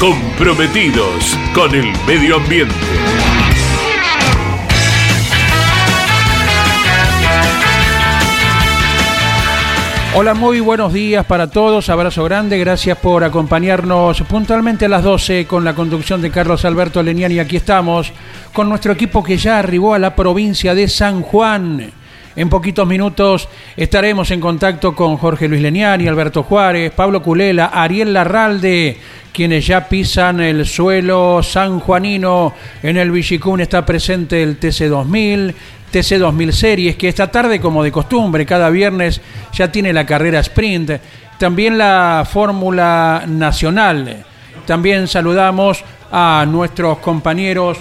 comprometidos con el medio ambiente. Hola, muy buenos días para todos, abrazo grande, gracias por acompañarnos puntualmente a las 12 con la conducción de Carlos Alberto Leniani. Aquí estamos con nuestro equipo que ya arribó a la provincia de San Juan. En poquitos minutos estaremos en contacto con Jorge Luis Leniani, Alberto Juárez, Pablo Culela, Ariel Larralde, quienes ya pisan el suelo sanjuanino. En el Villicún está presente el TC2000, TC2000 Series, que esta tarde, como de costumbre, cada viernes ya tiene la carrera sprint. También la Fórmula Nacional. También saludamos a nuestros compañeros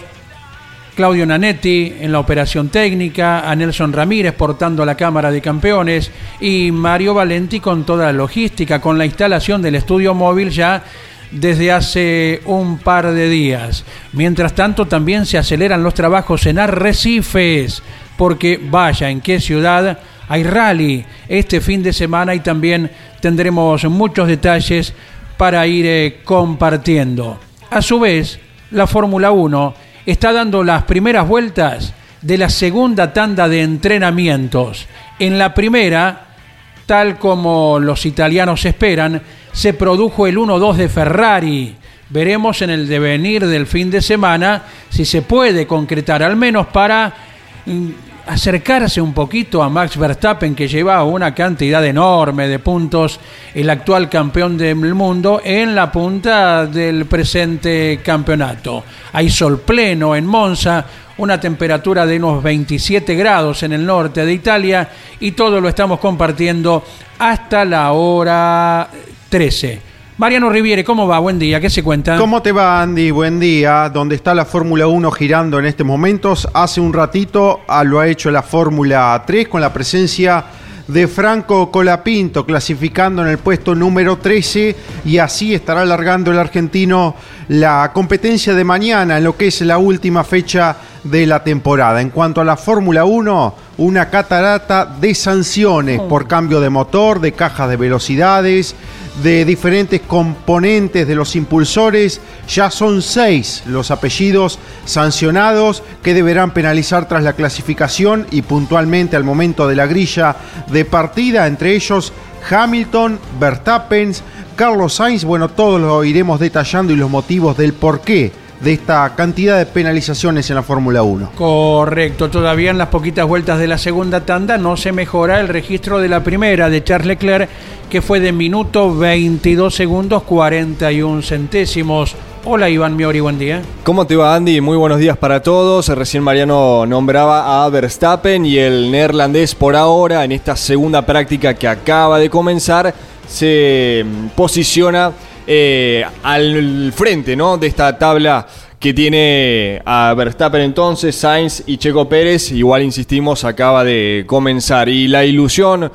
Claudio Nanetti en la operación técnica, a Nelson Ramírez portando la Cámara de Campeones y Mario Valenti con toda la logística, con la instalación del estudio móvil ya desde hace un par de días. Mientras tanto, también se aceleran los trabajos en Arrecifes, porque vaya, en qué ciudad hay rally este fin de semana y también tendremos muchos detalles para ir eh, compartiendo. A su vez, la Fórmula 1 está dando las primeras vueltas de la segunda tanda de entrenamientos. En la primera, tal como los italianos esperan, se produjo el 1-2 de Ferrari. Veremos en el devenir del fin de semana si se puede concretar, al menos para mm, acercarse un poquito a Max Verstappen, que lleva una cantidad enorme de puntos, el actual campeón del mundo, en la punta del presente campeonato. Hay sol pleno en Monza, una temperatura de unos 27 grados en el norte de Italia y todo lo estamos compartiendo hasta la hora 13. Mariano Riviere, ¿cómo va? Buen día, ¿qué se cuenta? ¿Cómo te va, Andy? Buen día. ¿Dónde está la Fórmula 1 girando en estos momentos? Hace un ratito ah, lo ha hecho la Fórmula 3 con la presencia de Franco Colapinto, clasificando en el puesto número 13 y así estará alargando el argentino la competencia de mañana en lo que es la última fecha de la temporada. En cuanto a la Fórmula 1, una catarata de sanciones por cambio de motor, de cajas de velocidades, de diferentes componentes de los impulsores. Ya son seis los apellidos sancionados que deberán penalizar tras la clasificación y puntualmente al momento de la grilla de partida, entre ellos Hamilton, Verstappen, Carlos Sainz. Bueno, todos lo iremos detallando y los motivos del por qué de esta cantidad de penalizaciones en la Fórmula 1. Correcto, todavía en las poquitas vueltas de la segunda tanda no se mejora el registro de la primera de Charles Leclerc, que fue de minuto 22 segundos 41 centésimos. Hola Iván Miori, buen día. ¿Cómo te va Andy? Muy buenos días para todos. Recién Mariano nombraba a Verstappen y el neerlandés por ahora en esta segunda práctica que acaba de comenzar se posiciona eh, al frente ¿no? de esta tabla que tiene a Verstappen entonces, Sainz y Checo Pérez. Igual insistimos, acaba de comenzar. Y la ilusión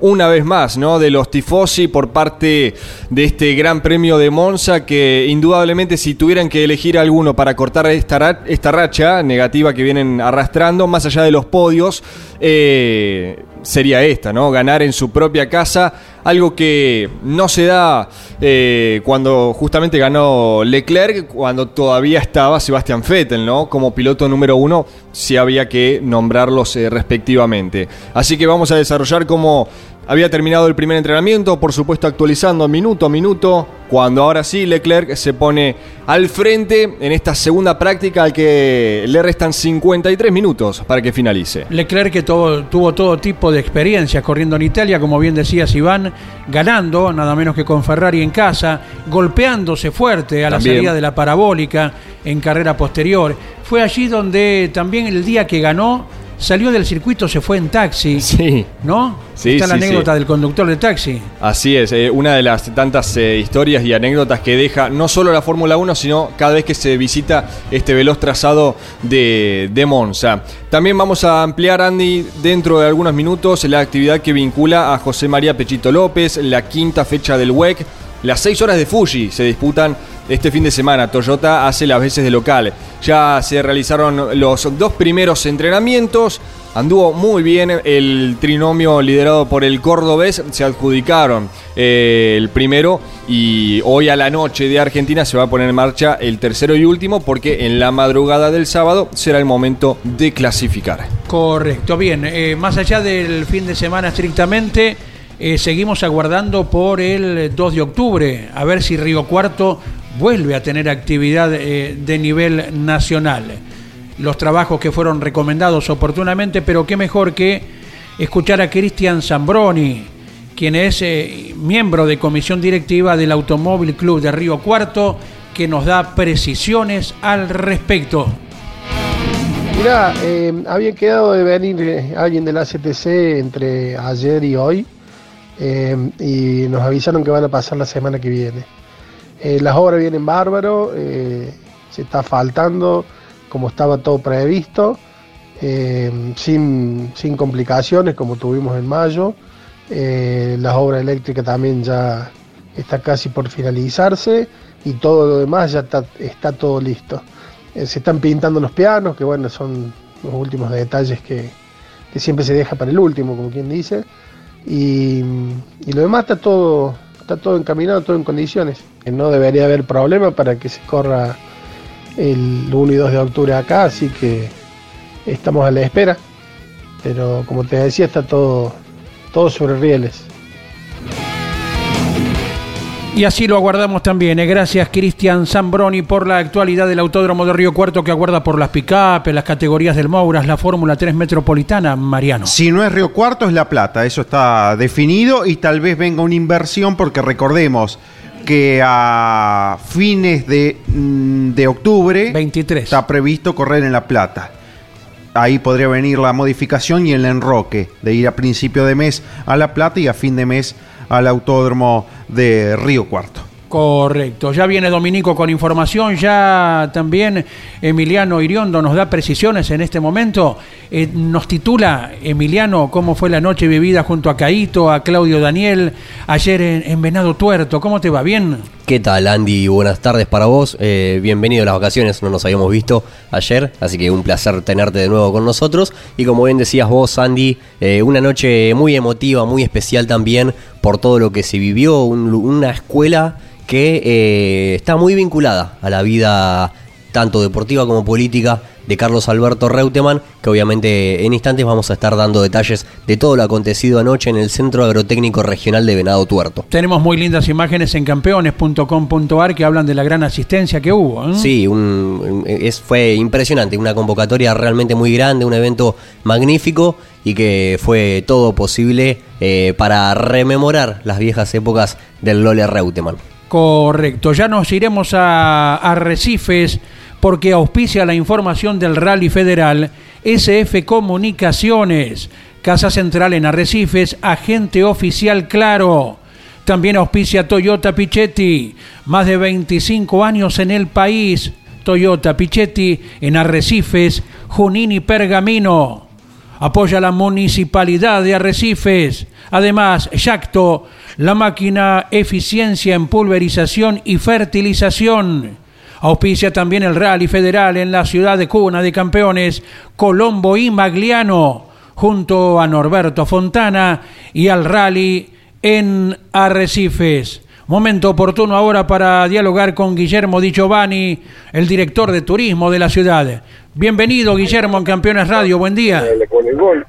una vez más, ¿no? De los tifosi por parte de este Gran Premio de Monza, que indudablemente si tuvieran que elegir alguno para cortar esta, esta racha negativa que vienen arrastrando, más allá de los podios, eh, sería esta, ¿no? Ganar en su propia casa, algo que no se da eh, cuando justamente ganó Leclerc, cuando todavía estaba Sebastian Vettel, ¿no? Como piloto número uno, si había que nombrarlos eh, respectivamente. Así que vamos a desarrollar cómo Había terminado el primer entrenamiento, por supuesto actualizando minuto a minuto, cuando ahora sí Leclerc se pone al frente en esta segunda práctica al que le restan 53 minutos para que finalice. Leclerc que tuvo todo tipo de experiencias corriendo en Italia, como bien decías Iván, ganando nada menos que con Ferrari en casa, golpeándose fuerte a la salida de la parabólica en carrera posterior. Fue allí donde también el día que ganó salió del circuito, se fue en taxi. Sí. ¿No? Sí, Está la anécdota del conductor de taxi. Así es, eh, una de las tantas eh, historias y anécdotas que deja no solo la Fórmula 1, sino cada vez que se visita este veloz trazado de, de Monza. También vamos a ampliar, Andy, dentro de algunos minutos, la actividad que vincula a José María Pechito López, la quinta fecha del WEC. Las seis horas de Fuji se disputan este fin de semana. Toyota hace las veces de local. Ya se realizaron los dos primeros entrenamientos. Anduvo muy bien el trinomio liderado por el cordobés. Se adjudicaron eh, el primero y hoy a la noche de Argentina se va a poner en marcha el tercero y último porque en la madrugada del sábado será el momento de clasificar. Correcto, bien. Eh, más allá del fin de semana estrictamente, eh, seguimos aguardando por el 2 de octubre a ver si Río Cuarto vuelve a tener actividad eh, de nivel nacional. Los trabajos que fueron recomendados oportunamente, pero qué mejor que escuchar a Cristian Zambroni, quien es eh, miembro de comisión directiva del Automóvil Club de Río Cuarto, que nos da precisiones al respecto. Mira, eh, había quedado de venir alguien de la CTC entre ayer y hoy y nos avisaron que van a pasar la semana que viene. Eh, las obras vienen bárbaro, eh, se está faltando como estaba todo previsto, eh, sin, complicaciones como tuvimos en mayo. las obras eléctricas también ya está casi por finalizarse y todo lo demás ya está, todo listo. se están pintando los pianos, que bueno, son los últimos detalles que, siempre se deja para el último, como quien dice. Y, y lo demás está todo, está todo encaminado, todo en condiciones. No debería haber problema para que se corra el 1 y 2 de octubre acá, así que estamos a la espera. Pero como te decía, está todo, todo sobre rieles. Y así lo aguardamos también. Eh. Gracias, Cristian Zambroni, por la actualidad del Autódromo de Río Cuarto que aguarda por las picapes, las categorías del Mouras, la Fórmula 3 Metropolitana, Mariano. Si no es Río Cuarto, es La Plata. Eso está definido y tal vez venga una inversión porque recordemos que a fines de, mm, de octubre 23. está previsto correr en La Plata ahí podría venir la modificación y el enroque de ir a principio de mes a La Plata y a fin de mes al autódromo de Río Cuarto. Correcto, ya viene Dominico con información, ya también Emiliano Iriondo nos da precisiones en este momento. Eh, nos titula Emiliano cómo fue la noche vivida junto a Caito, a Claudio Daniel, ayer en, Venado Tuerto. ¿Cómo te va? ¿Bien? ¿Qué tal, Andy? Buenas tardes para vos. Eh, bienvenido a las vacaciones, no nos habíamos visto ayer, así que un placer tenerte de nuevo con nosotros. Y como bien decías vos, Andy, eh, una noche muy emotiva, muy especial también por todo lo que se vivió, una escuela que eh, está muy vinculada a la vida tanto deportiva como política de Carlos Alberto Reutemann, que obviamente en instantes vamos a estar dando detalles de todo lo acontecido anoche en el Centro Agrotécnico Regional de Venado Tuerto. Tenemos muy lindas imágenes en campeones.com.ar que hablan de la gran asistencia que hubo. ¿eh? Sí, es, fue impresionante, una convocatoria realmente muy grande, un evento magnífico y que fue todo posible eh, para rememorar las viejas épocas del Lole Reutemann. Correcto, ya nos iremos a Arrecifes porque auspicia la información del Rally Federal SF Comunicaciones, Casa Central en Arrecifes, agente oficial claro. También auspicia Toyota Pichetti, más de 25 años en el país. Toyota Pichetti en Arrecifes, Junín y Pergamino. Apoya la municipalidad de Arrecifes. Además, Yacto la máquina eficiencia en pulverización y fertilización. Auspicia también el Rally Federal en la ciudad de Cuna de Campeones, Colombo y Magliano, junto a Norberto Fontana y al Rally en Arrecifes. Momento oportuno ahora para dialogar con Guillermo Di Giovanni, el director de turismo de la ciudad. Bienvenido, Guillermo, en Campeones Radio. Buen día.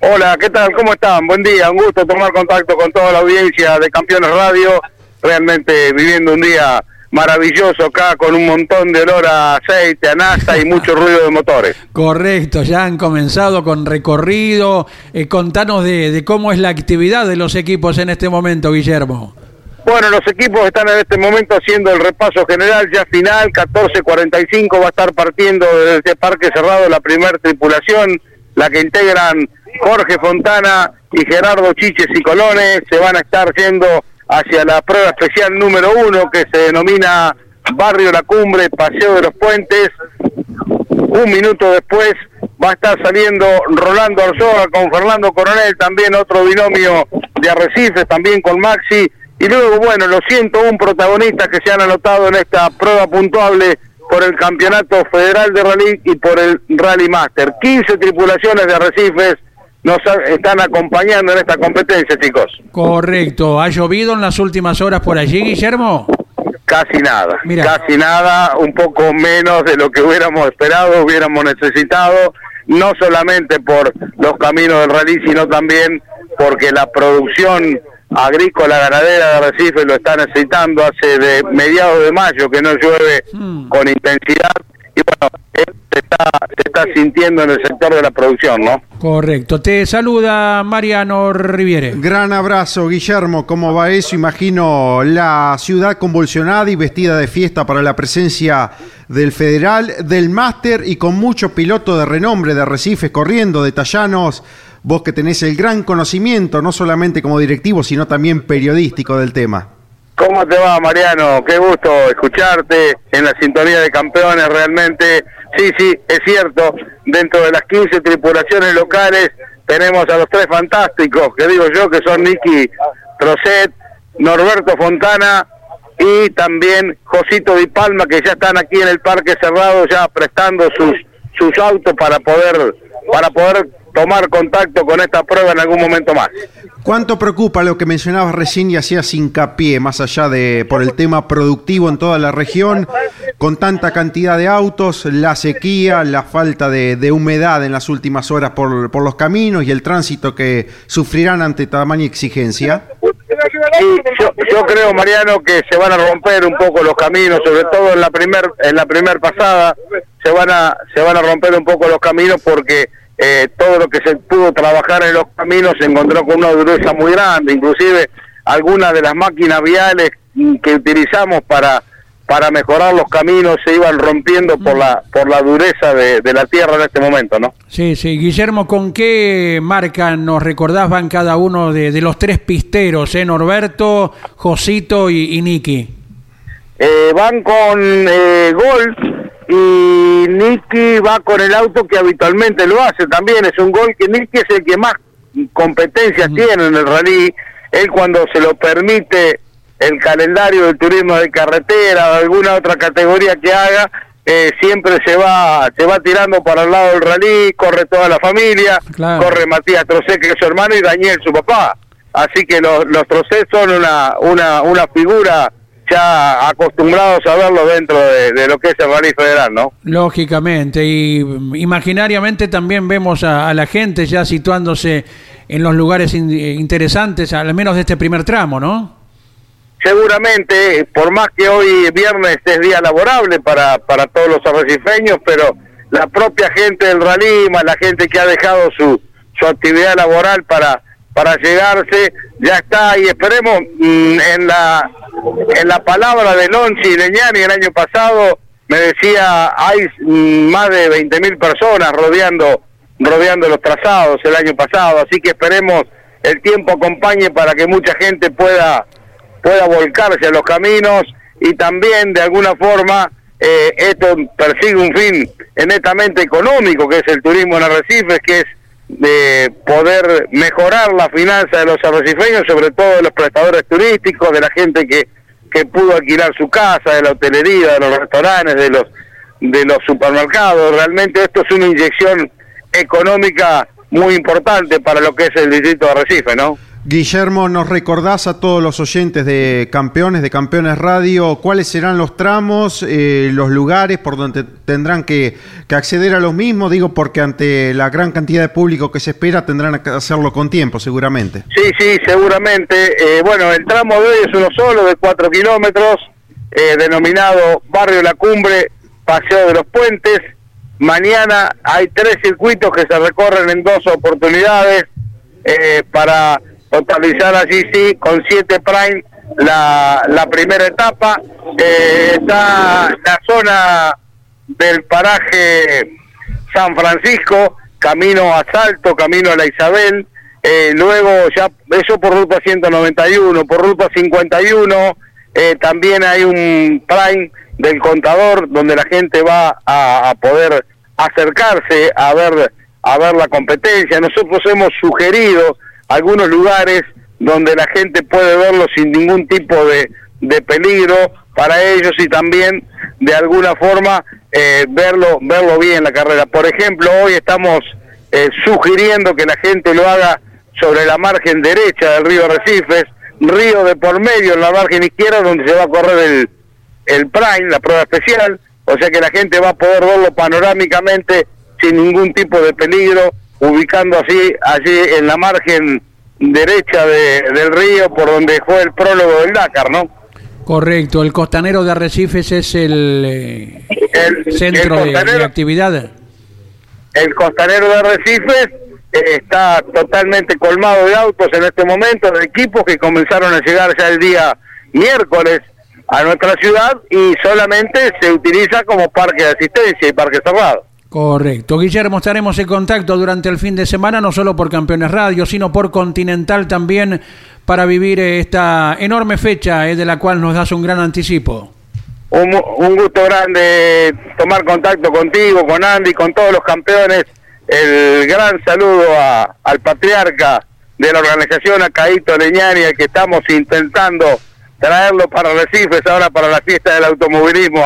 Hola, ¿qué tal? ¿Cómo están? Buen día. Un gusto tomar contacto con toda la audiencia de Campeones Radio. Realmente viviendo un día maravilloso acá con un montón de olor a aceite, a nafta y mucho ruido de motores. Correcto, ya han comenzado con recorrido. Eh, contanos de, de cómo es la actividad de los equipos en este momento, Guillermo. Bueno, los equipos están en este momento haciendo el repaso general ya final, 14.45 va a estar partiendo desde este parque cerrado la primera tripulación, la que integran Jorge Fontana y Gerardo Chiches y Colones, se van a estar yendo hacia la prueba especial número uno que se denomina Barrio La Cumbre, Paseo de los Puentes. Un minuto después va a estar saliendo Rolando Arzoga con Fernando Coronel, también otro binomio de Arrecifes, también con Maxi y luego, bueno, los 101 protagonistas que se han anotado en esta prueba puntuable por el Campeonato Federal de Rally y por el Rally Master. 15 tripulaciones de arrecifes nos están acompañando en esta competencia, chicos. Correcto. ¿Ha llovido en las últimas horas por allí, Guillermo? Casi nada, casi nada, un poco menos de lo que hubiéramos esperado, hubiéramos necesitado, no solamente por los caminos del rally, sino también porque la producción agrícola ganadera de Arrecife lo está necesitando hace de mediados de mayo que no llueve hmm. con intensidad y bueno, se está, sintiendo en el sector de la producción, ¿no? Correcto. Te saluda Mariano Riviere. Gran abrazo, Guillermo. ¿Cómo va eso? Imagino la ciudad convulsionada y vestida de fiesta para la presencia del Federal, del Máster y con mucho piloto de renombre de Arrecifes corriendo, de Tallanos vos que tenés el gran conocimiento, no solamente como directivo, sino también periodístico del tema. ¿Cómo te va, Mariano? Qué gusto escucharte en la sintonía de campeones, realmente. Sí, sí, es cierto, dentro de las 15 tripulaciones locales tenemos a los tres fantásticos, que digo yo, que son Nicky Trocet, Norberto Fontana y también Josito Di Palma, que ya están aquí en el parque cerrado, ya prestando sus, sus autos para poder, para poder tomar contacto con esta prueba en algún momento más. ¿Cuánto preocupa lo que mencionabas recién y hacías hincapié, más allá de por el tema productivo en toda la región, con tanta cantidad de autos, la sequía, la falta de, humedad en las últimas horas por, por, los caminos y el tránsito que sufrirán ante tamaña exigencia? yo, yo, creo, Mariano, que se van a romper un poco los caminos, sobre todo en la primer en la primer pasada, se van a se van a romper un poco los caminos porque eh, todo lo que se pudo trabajar en los caminos se encontró con una dureza muy grande, inclusive algunas de las máquinas viales que utilizamos para para mejorar los caminos se iban rompiendo por la por la dureza de, la tierra en este momento, ¿no? Sí, sí. Guillermo, ¿con qué marca nos recordás van cada uno de, los tres pisteros, eh? Norberto, Josito y, y Niki? Eh, van con eh, Gol, y Nicky va con el auto que habitualmente lo hace también, es un gol que Nicky es el que más competencias tiene en el rally, él cuando se lo permite el calendario del turismo de carretera o alguna otra categoría que haga, eh, siempre se va se va tirando para el lado del rally, corre toda la familia, corre Matías Trocé que es su hermano y Daniel su papá, así que los, los Trocé son una, una, una figura ya acostumbrados a verlo dentro de, lo que es el rally federal, ¿no? Lógicamente, y imaginariamente también vemos a, la gente ya situándose en los lugares interesantes, al menos de este primer tramo, ¿no? Seguramente, por más que hoy viernes es día laborable para, para todos los arrecifeños, pero la propia gente del rally, más la gente que ha dejado su, su actividad laboral para, para llegarse, ya está y esperemos mm, en la en la palabra de Lonchi Leñani el año pasado me decía hay más de 20.000 personas rodeando rodeando los trazados el año pasado, así que esperemos el tiempo acompañe para que mucha gente pueda pueda volcarse a los caminos y también de alguna forma eh, esto persigue un fin netamente económico que es el turismo en arrecifes que es de poder mejorar la finanza de los arrecifeños, sobre todo de los prestadores turísticos, de la gente que, que pudo alquilar su casa, de la hotelería, de los restaurantes, de los, de los supermercados. Realmente esto es una inyección económica muy importante para lo que es el distrito de Arrecife, ¿no? Guillermo, ¿nos recordás a todos los oyentes de Campeones, de Campeones Radio, cuáles serán los tramos, eh, los lugares por donde tendrán que, que, acceder a los mismos? Digo, porque ante la gran cantidad de público que se espera tendrán que hacerlo con tiempo, seguramente. Sí, sí, seguramente. Eh, bueno, el tramo de hoy es uno solo, de cuatro kilómetros, eh, denominado Barrio La Cumbre, Paseo de los Puentes. Mañana hay tres circuitos que se recorren en dos oportunidades para totalizar allí sí con siete prime la, la primera etapa. Eh, está la zona del paraje San Francisco, camino a Salto, camino a la Isabel. Eh, luego ya, eso por ruta 191, por ruta 51, eh, también hay un prime del contador donde la gente va a, a poder acercarse a ver a ver la competencia. Nosotros hemos sugerido algunos lugares donde la gente puede verlo sin ningún tipo de, de peligro para ellos y también de alguna forma eh, verlo verlo bien la carrera. Por ejemplo, hoy estamos eh, sugiriendo que la gente lo haga sobre la margen derecha del río Recifes, río de por medio en la margen izquierda donde se va a correr el, el Prime, la prueba especial, o sea que la gente va a poder verlo panorámicamente sin ningún tipo de peligro ubicando así allí en la margen derecha de, del río por donde fue el prólogo del Dakar, ¿no? Correcto, el costanero de Arrecifes es el, eh, el centro el de, de, actividad. El costanero de Arrecifes eh, está totalmente colmado de autos en este momento, de equipos que comenzaron a llegar ya el día miércoles a nuestra ciudad y solamente se utiliza como parque de asistencia y parque cerrado. Correcto. Guillermo, estaremos en contacto durante el fin de semana, no solo por Campeones Radio, sino por Continental también, para vivir esta enorme fecha eh, de la cual nos das un gran anticipo. Un, gusto grande tomar contacto contigo, con Andy, con todos los campeones. El gran saludo al patriarca de la organización, a Caíto Leñani, que estamos intentando traerlo para Recifes, ahora para la fiesta del automovilismo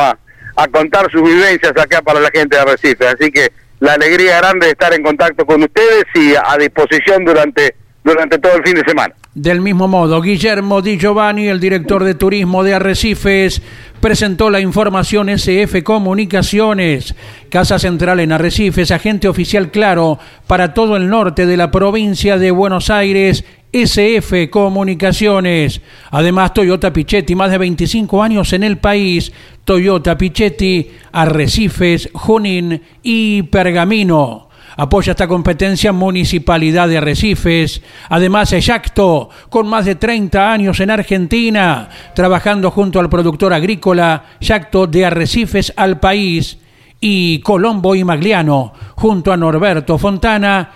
a contar sus vivencias acá para la gente de Recife. Así que la alegría grande de estar en contacto con ustedes y a disposición durante, durante todo el fin de semana. Del mismo modo, Guillermo Di Giovanni, el director de turismo de Arrecifes, presentó la información SF Comunicaciones, Casa Central en Arrecifes, agente oficial claro para todo el norte de la provincia de Buenos Aires SF Comunicaciones. Además, Toyota Pichetti, más de 25 años en el país. Toyota Pichetti, Arrecifes, Junín y Pergamino. Apoya esta competencia Municipalidad de Arrecifes. Además, Exacto, con más de 30 años en Argentina, trabajando junto al productor agrícola Yacto de Arrecifes al país. Y Colombo y Magliano, junto a Norberto Fontana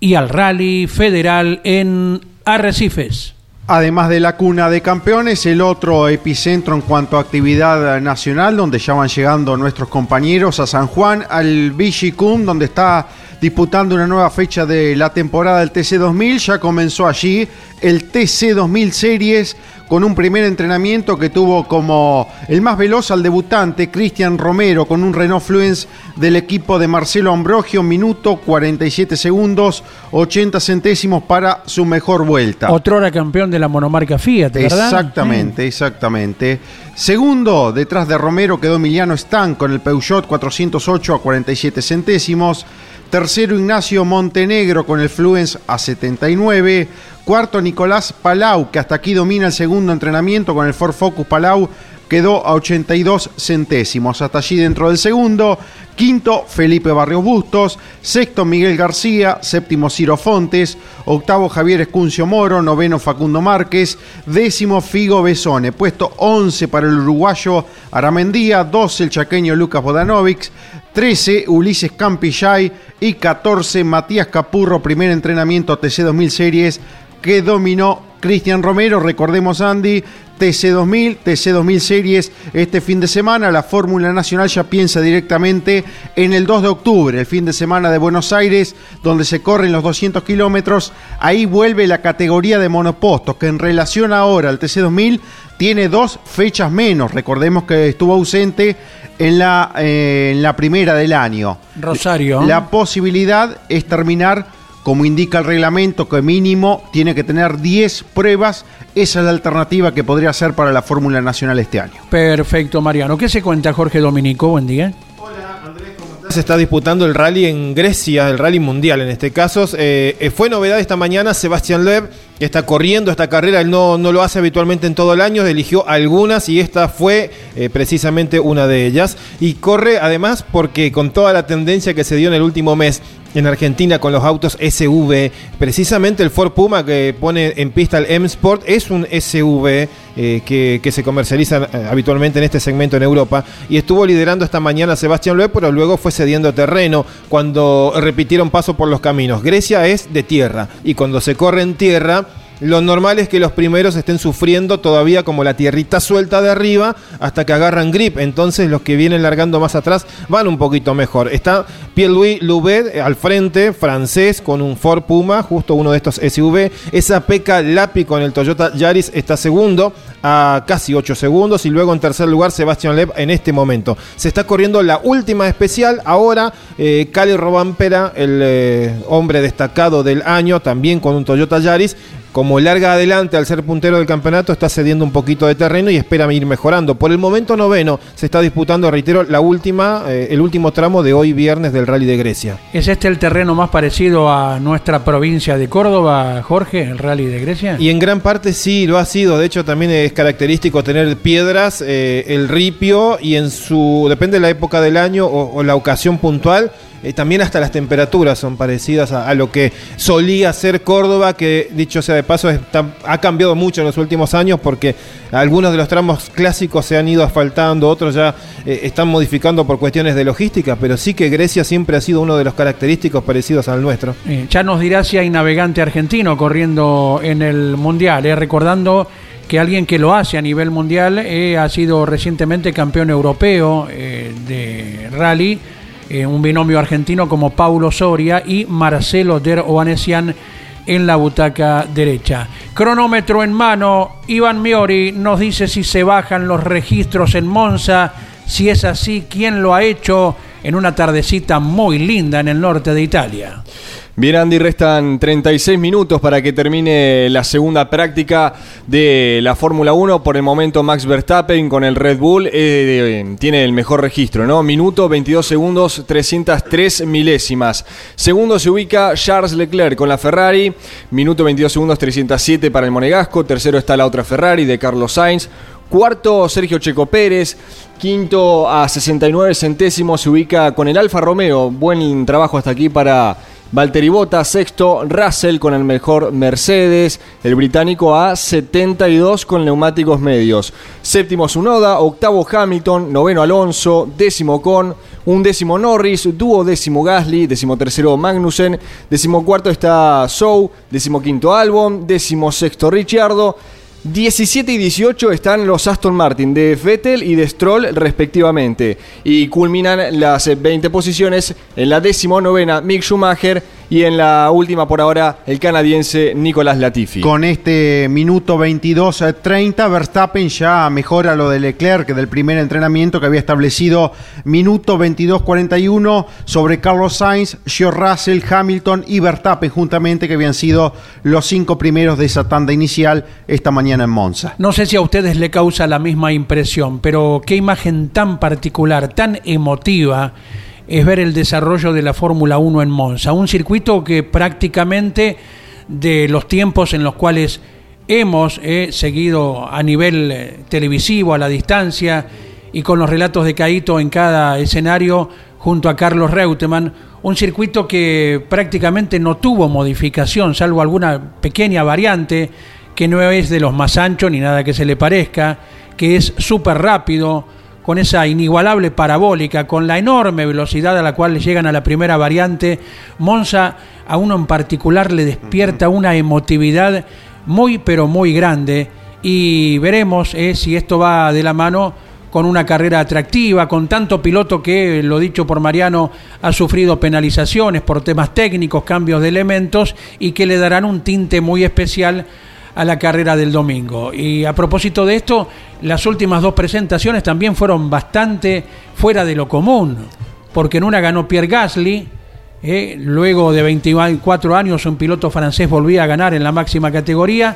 y al Rally Federal en Arrecifes. Además de la cuna de campeones, el otro epicentro en cuanto a actividad nacional, donde ya van llegando nuestros compañeros a San Juan, al Vichicum, donde está disputando una nueva fecha de la temporada del TC2000. Ya comenzó allí el TC2000 Series con un primer entrenamiento que tuvo como el más veloz al debutante Cristian Romero con un Renault Fluence del equipo de Marcelo Ambrogio, minuto 47 segundos, 80 centésimos para su mejor vuelta. Otro era campeón de la monomarca Fiat, ¿verdad? Exactamente, mm. exactamente. Segundo, detrás de Romero quedó Emiliano Stan con el Peugeot 408 a 47 centésimos. Tercero, Ignacio Montenegro con el Fluence a 79. Cuarto, Nicolás Palau, que hasta aquí domina el segundo entrenamiento con el Ford Focus Palau, quedó a 82 centésimos. Hasta allí dentro del segundo. Quinto, Felipe Barrios Bustos. Sexto, Miguel García. Séptimo, Ciro Fontes. Octavo, Javier Escuncio Moro. Noveno, Facundo Márquez. Décimo, Figo Besone. Puesto 11 para el uruguayo Aramendía. 12, el chaqueño Lucas Bodanovic. 13, Ulises Campillay. Y 14, Matías Capurro. Primer entrenamiento TC 2000 Series que dominó Cristian Romero, recordemos Andy, TC2000, TC2000 Series este fin de semana. La Fórmula Nacional ya piensa directamente en el 2 de octubre, el fin de semana de Buenos Aires, donde se corren los 200 kilómetros. Ahí vuelve la categoría de monopostos, que en relación ahora al TC2000 tiene dos fechas menos. Recordemos que estuvo ausente en la, eh, en la primera del año. Rosario. La posibilidad es terminar como indica el reglamento, que mínimo tiene que tener 10 pruebas. Esa es la alternativa que podría ser para la Fórmula Nacional este año. Perfecto, Mariano. ¿Qué se cuenta, Jorge Dominico? Buen día. Se está disputando el rally en Grecia, el rally mundial en este caso. Eh, eh, fue novedad esta mañana, Sebastián Loeb está corriendo esta carrera, él no, no, lo hace habitualmente en todo el año, eligió algunas y esta fue eh, precisamente una de ellas. Y corre además porque con toda la tendencia que se dio en el último mes en Argentina con los autos SV. Precisamente el Ford Puma que pone en pista el M-Sport es un SV eh, que, se comercializa eh, habitualmente en este segmento en Europa. Y estuvo liderando esta mañana Sebastián Loeb, pero luego fue cediendo terreno cuando repitieron paso por los caminos. Grecia es de tierra y cuando se corre en tierra lo normal es que los primeros estén sufriendo todavía como la tierrita suelta de arriba hasta que agarran grip. Entonces los que vienen largando más atrás van un poquito mejor. Está Pierre-Louis Loubet eh, al frente, francés, con un Ford Puma, justo uno de estos SUV. Esa Peca Lapi con el Toyota Yaris está segundo a casi 8 segundos. Y luego en tercer lugar Sebastián Lev en este momento. Se está corriendo la última especial. Ahora eh, Cali Robampera, el eh, hombre destacado del año, también con un Toyota Yaris como larga adelante al ser puntero del campeonato, está cediendo un poquito de terreno y espera ir mejorando. Por el momento noveno se está disputando, reitero, la última, eh, el último tramo de hoy viernes del Rally de Grecia. ¿Es este el terreno más parecido a nuestra provincia de Córdoba, Jorge, el Rally de Grecia? Y en gran parte sí, lo ha sido. De hecho, también es característico tener piedras, eh, el ripio y en su, depende de la época del año o la ocasión puntual, eh, también hasta las temperaturas son parecidas a, lo que solía ser Córdoba, que dicho sea de paso ha cambiado mucho en los últimos años porque algunos de los tramos clásicos se han ido asfaltando, otros ya eh, están modificando por cuestiones de logística, pero sí que Grecia siempre ha sido uno de los característicos parecidos al nuestro. Eh, ya nos dirá si hay navegante argentino corriendo en el Mundial, recordando que alguien que lo hace a nivel mundial ha sido recientemente campeón europeo de rally eh, un binomio argentino como Paulo Soria y Marcelo Der Oanesian en la butaca derecha. Cronómetro en mano, Iván Miori nos dice si se bajan los registros en Monza, si es así, quién lo ha hecho en una tardecita muy linda en el norte de Italia. Bien, Andy, restan 36 minutos para que termine la segunda práctica de la Fórmula 1. Por el momento, Max Verstappen con el Red Bull eh, tiene el mejor registro, ¿no? Minuto 22 segundos, 303 milésimas. Segundo se ubica Charles Leclerc con la Ferrari. Minuto 22 segundos, 307 para el Monegasco. Tercero está la otra Ferrari de Carlos Sainz. Cuarto, Sergio Checo Pérez. Quinto, a 69 centésimos, se ubica con el Alfa Romeo. Buen trabajo hasta aquí para Valtteri Bottas, sexto, Russell con el mejor Mercedes, el británico a 72 con neumáticos medios. Séptimo Sunoda, octavo Hamilton, noveno Alonso, décimo Con, un décimo Norris, décimo Gasly, décimo tercero Magnussen, décimo cuarto está Sou, décimo quinto Albon, décimo sexto Ricciardo, 17 y 18 están los Aston Martin de Vettel y de Stroll respectivamente. Y culminan las 20 posiciones en la novena Mick Schumacher y en la última por ahora el canadiense Nicolás Latifi. Con este minuto 22-30 Verstappen ya mejora lo de Leclerc del primer entrenamiento que había establecido minuto 22-41 sobre Carlos Sainz, George Russell, Hamilton y Verstappen juntamente que habían sido los cinco primeros de esa tanda inicial esta mañana en Monza. No sé si a ustedes le causa la misma impresión, pero qué imagen tan particular, tan emotiva es ver el desarrollo de la Fórmula 1 en Monza, un circuito que prácticamente de los tiempos en los cuales hemos eh, seguido a nivel eh, televisivo, a la distancia y con los relatos de Caito en cada escenario junto a Carlos Reutemann, un circuito que prácticamente no tuvo modificación, salvo alguna pequeña variante que no es de los más anchos ni nada que se le parezca, que es súper rápido, con esa inigualable parabólica, con la enorme velocidad a la cual llegan a la primera variante, Monza a uno en particular le despierta una emotividad muy pero muy grande y veremos eh, si esto va de la mano con una carrera atractiva, con tanto piloto que, lo dicho por Mariano, ha sufrido penalizaciones por temas técnicos, cambios de elementos y que le darán un tinte muy especial a la carrera del domingo. Y a propósito de esto, las últimas dos presentaciones también fueron bastante fuera de lo común, porque en una ganó Pierre Gasly, Eh, luego de 24 años, un piloto francés volvía a ganar en la máxima categoría.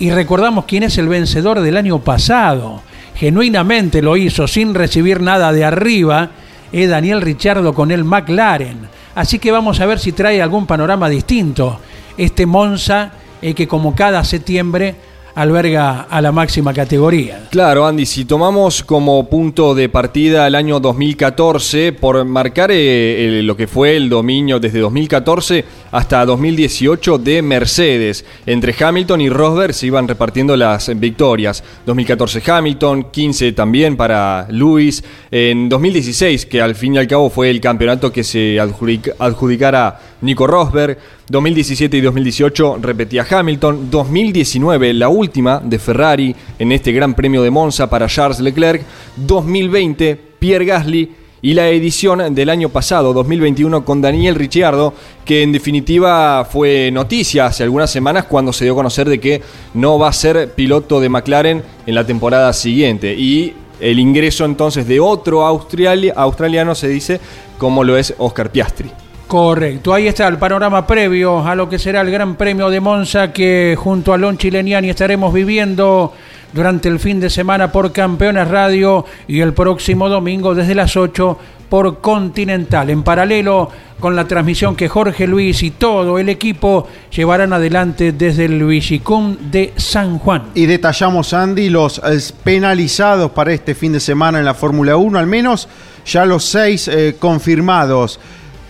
Y recordamos quién es el vencedor del año pasado. Genuinamente lo hizo sin recibir nada de arriba. Es Daniel Ricciardo con el McLaren. Así que vamos a ver si trae algún panorama distinto. Este Monza, eh, que como cada septiembre alberga a la máxima categoría. Claro, Andy, si tomamos como punto de partida el año 2014, por marcar eh, lo que fue el dominio desde 2014 hasta 2018 de Mercedes, entre Hamilton y Rosberg se iban repartiendo las victorias. 2014 Hamilton, 15 también para Lewis, en 2016, que al fin y al cabo fue el campeonato que se adjudicara Nico Rosberg, 2017 y 2018 repetía Hamilton, 2019 la última de Ferrari en este Gran Premio de Monza para Charles Leclerc, 2020 Pierre Gasly y la edición del año pasado, 2021, con Daniel Ricciardo, que en definitiva fue noticia hace algunas semanas cuando se dio a conocer de que no va a ser piloto de McLaren en la temporada siguiente. Y el ingreso entonces de otro australiano se dice como lo es Oscar Piastri. Correcto, ahí está el panorama previo a lo que será el Gran Premio de Monza que junto a Lon Chileniani estaremos viviendo durante el fin de semana por Campeones Radio y el próximo domingo desde las 8 por Continental. En paralelo con la transmisión que Jorge Luis y todo el equipo llevarán adelante desde el Vigicum de San Juan. Y detallamos, Andy, los penalizados para este fin de semana en la Fórmula 1, al menos ya los seis eh, confirmados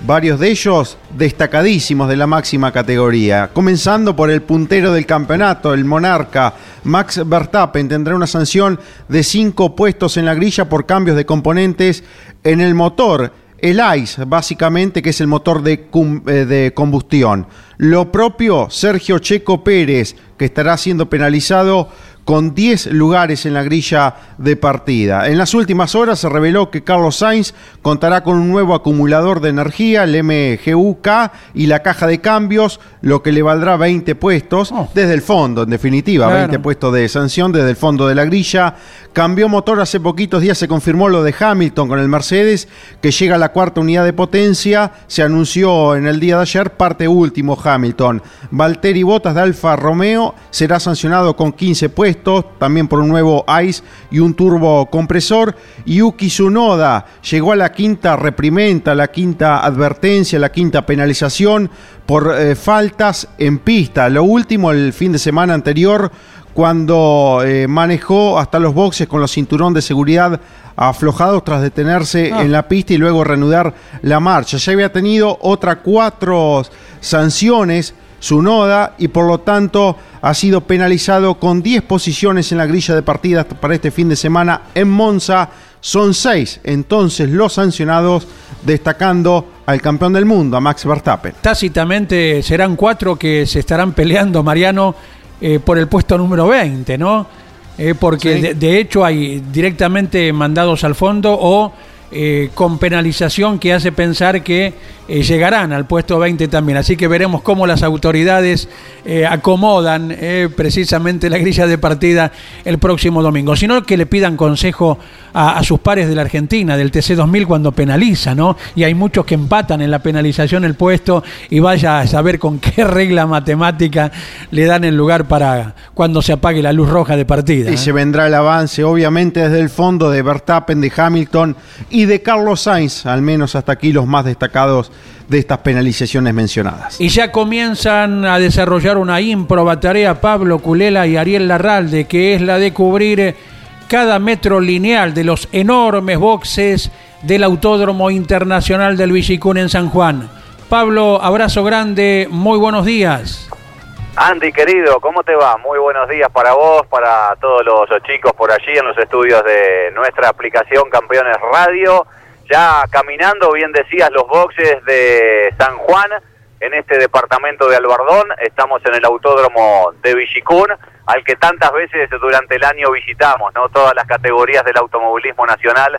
varios de ellos destacadísimos de la máxima categoría. Comenzando por el puntero del campeonato, el monarca Max Verstappen tendrá una sanción de cinco puestos en la grilla por cambios de componentes en el motor. El ICE, básicamente, que es el motor de, eh, de combustión. Lo propio, Sergio Checo Pérez, que estará siendo penalizado con 10 lugares en la grilla de partida. En las últimas horas se reveló que Carlos Sainz contará con un nuevo acumulador de energía, el MGUK, y la caja de cambios, lo que le valdrá 20 puestos oh. desde el fondo, en definitiva, 20 puestos de sanción desde el fondo de la grilla. Cambió motor hace poquitos días, se confirmó lo de Hamilton con el Mercedes, que llega a la cuarta unidad de potencia. Se anunció en el día de ayer, parte último Hamilton. Valtteri Bottas de Alfa Romeo será sancionado con 15 puestos, también por un nuevo ICE y un turbo compresor. Yuki Tsunoda llegó a la quinta reprimenda, la quinta advertencia, la quinta penalización por eh, faltas en pista. Lo último, el fin de semana anterior, cuando eh, manejó hasta los boxes con los cinturón de seguridad aflojados tras detenerse ah. en la pista y luego reanudar la marcha. Ya había tenido otras cuatro sanciones su noda y por lo tanto ha sido penalizado con 10 posiciones en la grilla de partidas para este fin de semana en Monza. Son 6 entonces los sancionados destacando al campeón del mundo, a Max Verstappen. Tácitamente serán cuatro que se estarán peleando, Mariano, eh, por el puesto número 20, ¿no? Eh, porque de, hecho hay directamente mandados al fondo o eh, con penalización que hace pensar que eh, llegarán al puesto 20 también. Así que veremos cómo las autoridades eh, acomodan precisamente la grilla de partida el próximo domingo. Sino que le pidan consejo a, sus pares de la Argentina, del TC2000, cuando penaliza, ¿no? Y hay muchos que empatan en la penalización el puesto y vaya a saber con qué regla matemática le dan el lugar para cuando se apague la luz roja de partida. Y se vendrá el avance, obviamente, desde el fondo de Verstappen, de Hamilton y de Carlos Sainz, al menos hasta aquí los más destacados de estas penalizaciones mencionadas. Y ya comienzan a desarrollar una ímproba tarea Pablo Culela y Ariel Larralde, que es la de cubrir cada metro lineal de los enormes boxes del Autódromo Internacional del Villicún en San Juan. Pablo, abrazo grande, muy buenos días. Andy, querido, ¿cómo te va? Muy buenos días para vos, para todos los chicos por allí en los estudios de nuestra aplicación Campeones Radio ya caminando, bien decías, los boxes de San Juan, en este departamento de Albardón, estamos en el autódromo de Villicún, al que tantas veces durante el año visitamos, ¿no? Todas las categorías del automovilismo nacional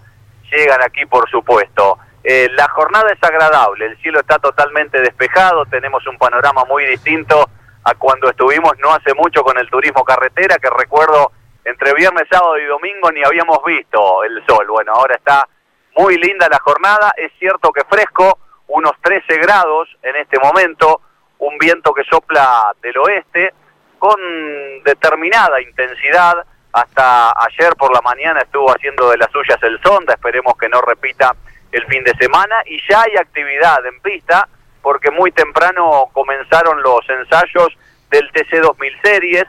llegan aquí, por supuesto. Eh, la jornada es agradable, el cielo está totalmente despejado, tenemos un panorama muy distinto a cuando estuvimos no hace mucho con el turismo carretera, que recuerdo entre viernes, sábado y domingo ni habíamos visto el sol. Bueno, ahora está muy linda la jornada, es cierto que fresco, unos 13 grados en este momento, un viento que sopla del oeste con determinada intensidad. Hasta ayer por la mañana estuvo haciendo de las suyas el sonda, esperemos que no repita el fin de semana y ya hay actividad en pista porque muy temprano comenzaron los ensayos del TC 2000 Series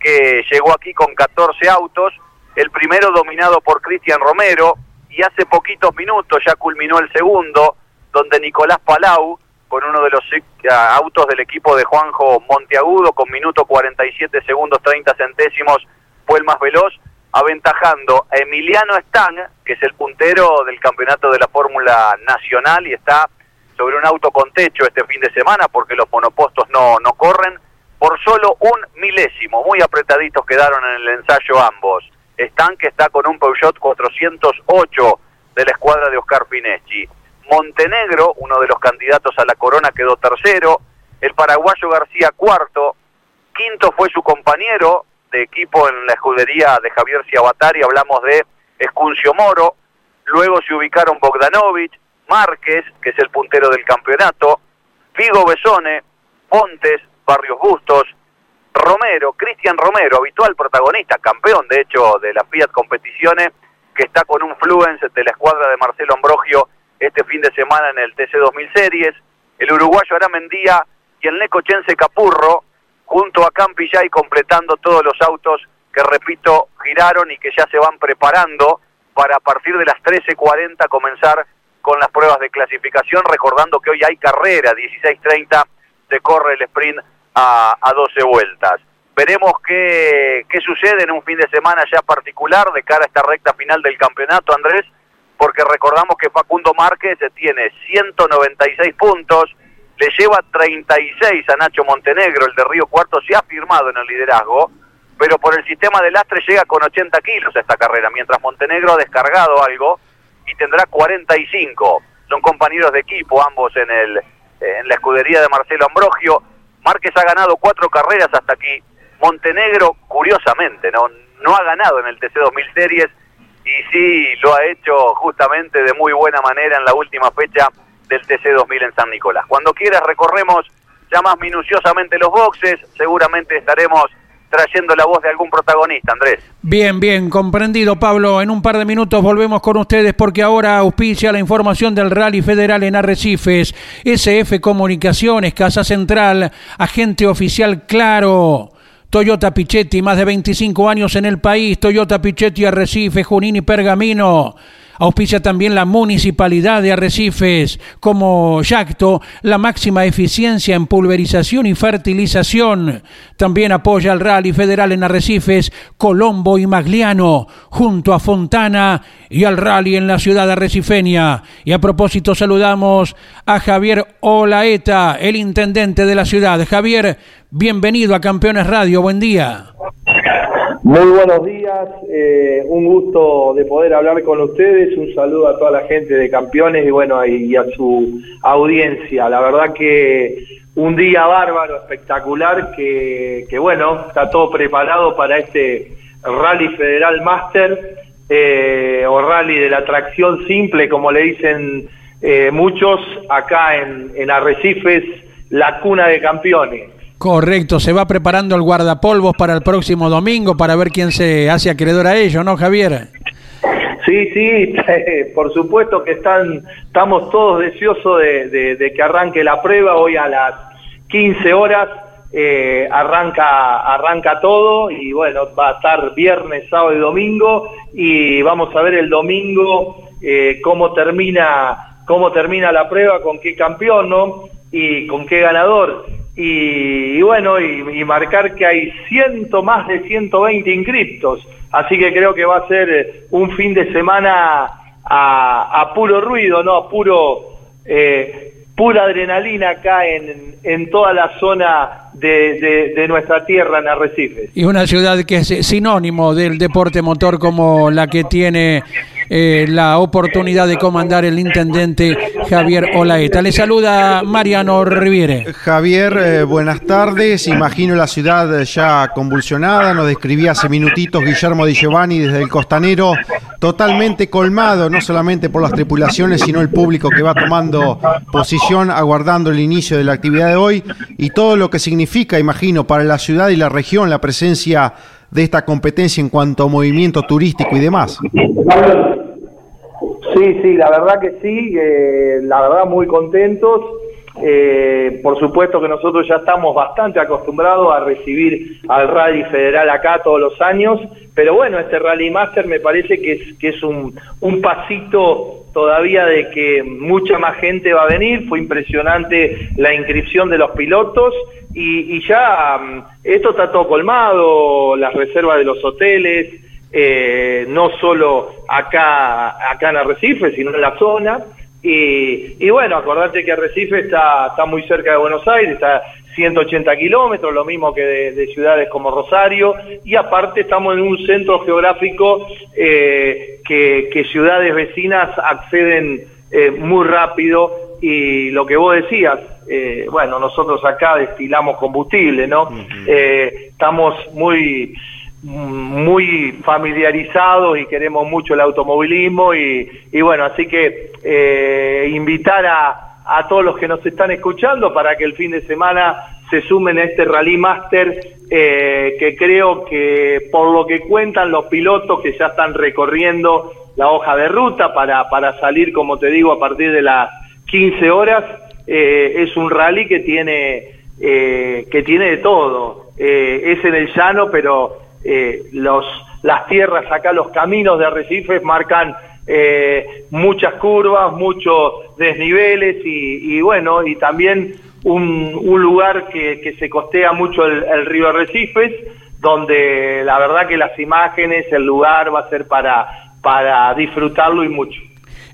que llegó aquí con 14 autos, el primero dominado por Cristian Romero y hace poquitos minutos ya culminó el segundo donde Nicolás Palau con uno de los autos del equipo de Juanjo Monteagudo con minuto 47 segundos 30 centésimos fue el más veloz aventajando a Emiliano Stang, que es el puntero del campeonato de la Fórmula Nacional y está sobre un auto con techo este fin de semana porque los monopostos no, no corren, por solo un milésimo. Muy apretaditos quedaron en el ensayo ambos. Stang que está con un Peugeot 408 de la escuadra de Oscar Pineschi. Montenegro, uno de los candidatos a la corona, quedó tercero. El paraguayo García cuarto. Quinto fue su compañero, de equipo en la escudería de Javier Ciabatari, hablamos de Escuncio Moro, luego se ubicaron Bogdanovich, Márquez, que es el puntero del campeonato, Figo Besone, Pontes, Barrios Bustos, Romero, Cristian Romero, habitual protagonista, campeón de hecho de las Fiat Competiciones, que está con un Fluence de la escuadra de Marcelo Ambrogio este fin de semana en el TC 2000 Series, el uruguayo Aramendía y el necochense Capurro, junto a Campillay completando todos los autos que, repito, giraron y que ya se van preparando para a partir de las 13.40 comenzar con las pruebas de clasificación, recordando que hoy hay carrera, 16.30 se corre el sprint a, a 12 vueltas. Veremos qué, qué sucede en un fin de semana ya particular de cara a esta recta final del campeonato, Andrés, porque recordamos que Facundo Márquez tiene 196 puntos, le lleva 36 a Nacho Montenegro, el de Río Cuarto se ha firmado en el liderazgo, pero por el sistema de lastre llega con 80 kilos a esta carrera, mientras Montenegro ha descargado algo y tendrá 45. Son compañeros de equipo ambos en, el, en la escudería de Marcelo Ambrogio. Márquez ha ganado cuatro carreras hasta aquí. Montenegro, curiosamente, no, no ha ganado en el TC 2000 Series y sí lo ha hecho justamente de muy buena manera en la última fecha del TC2000 en San Nicolás. Cuando quieras recorremos ya más minuciosamente los boxes, seguramente estaremos trayendo la voz de algún protagonista, Andrés. Bien, bien, comprendido, Pablo. En un par de minutos volvemos con ustedes porque ahora auspicia la información del Rally Federal en Arrecifes, SF Comunicaciones, Casa Central, agente oficial Claro. Toyota Pichetti, más de 25 años en el país. Toyota Pichetti, Arrecife, Junín y Pergamino. Auspicia también la municipalidad de Arrecifes, como Yacto, la máxima eficiencia en pulverización y fertilización. También apoya al Rally Federal en Arrecifes, Colombo y Magliano, junto a Fontana y al Rally en la ciudad arrecifeña. Y a propósito saludamos a Javier Olaeta, el intendente de la ciudad. Javier, bienvenido a Campeones Radio, buen día. Muy buenos días, eh, un gusto de poder hablar con ustedes, un saludo a toda la gente de Campeones y bueno, y, a su audiencia. La verdad que un día bárbaro, espectacular, que, bueno, está todo preparado para este Rally Federal Master eh, o Rally de la atracción simple, como le dicen eh, muchos, acá en Arrecifes, la cuna de campeones. Correcto, se va preparando el guardapolvos para el próximo domingo para ver quién se hace acreedor a ello, ¿no, Javier? Sí, sí, por supuesto que están, estamos todos deseosos de, que arranque la prueba. Hoy a las 15 horas eh, arranca, arranca todo y bueno, va a estar viernes, sábado y domingo y vamos a ver el domingo eh, cómo termina, cómo termina la prueba, con qué campeón, ¿no? Y con qué ganador y, bueno, y, marcar que hay ciento más de 120 inscriptos. Así que creo que va a ser eh, un fin de semana a, puro ruido, ¿no? A puro, eh, pura adrenalina acá en, en toda la zona de, de, nuestra tierra en Arrecifes. Y una ciudad que es sinónimo del deporte motor como la que tiene eh, la oportunidad de comandar el intendente Javier Olaeta. Le saluda Mariano Riviere. Javier, eh, buenas tardes. Imagino la ciudad ya convulsionada. Nos describía hace minutitos Guillermo Di Giovanni desde el Costanero totalmente colmado, no solamente por las tripulaciones, sino el público que va tomando posición aguardando el inicio de la actividad de hoy y todo lo que significa, imagino, para la ciudad y la región la presencia de esta competencia en cuanto a movimiento turístico y demás. Sí, sí, la verdad que sí, eh, la verdad muy contentos. Eh, por supuesto que nosotros ya estamos bastante acostumbrados a recibir al Rally Federal acá todos los años, pero bueno, este Rally Master me parece que es, que es un, un pasito todavía de que mucha más gente va a venir, fue impresionante la inscripción de los pilotos y, y ya mm, esto está todo colmado, las reservas de los hoteles, eh, no solo acá, acá en Arrecife, sino en la zona. Y, y bueno, acordate que Arrecife está, está muy cerca de Buenos Aires, está 180 kilómetros, lo mismo que de, ciudades como Rosario, y aparte estamos en un centro geográfico eh, que, que, ciudades vecinas acceden eh, muy rápido y lo que vos decías, eh, bueno, nosotros acá destilamos combustible, ¿no? eh, estamos muy muy familiarizados y queremos mucho el automovilismo y, bueno, así que eh, invitar a, a todos los que nos están escuchando para que el fin de semana se sumen a este Rally Master eh, que creo que por lo que cuentan los pilotos que ya están recorriendo la hoja de ruta para, para salir, como te digo, a partir de las 15 horas, eh, es un rally que tiene, que tiene de todo. Es en el llano, pero eh, los, las tierras acá, los caminos de arrecifes marcan eh, muchas curvas, muchos desniveles y, y, bueno, y también un, un lugar que, que, se costea mucho el, el, río Arrecifes, donde la verdad que las imágenes, el lugar va a ser para, para disfrutarlo y mucho.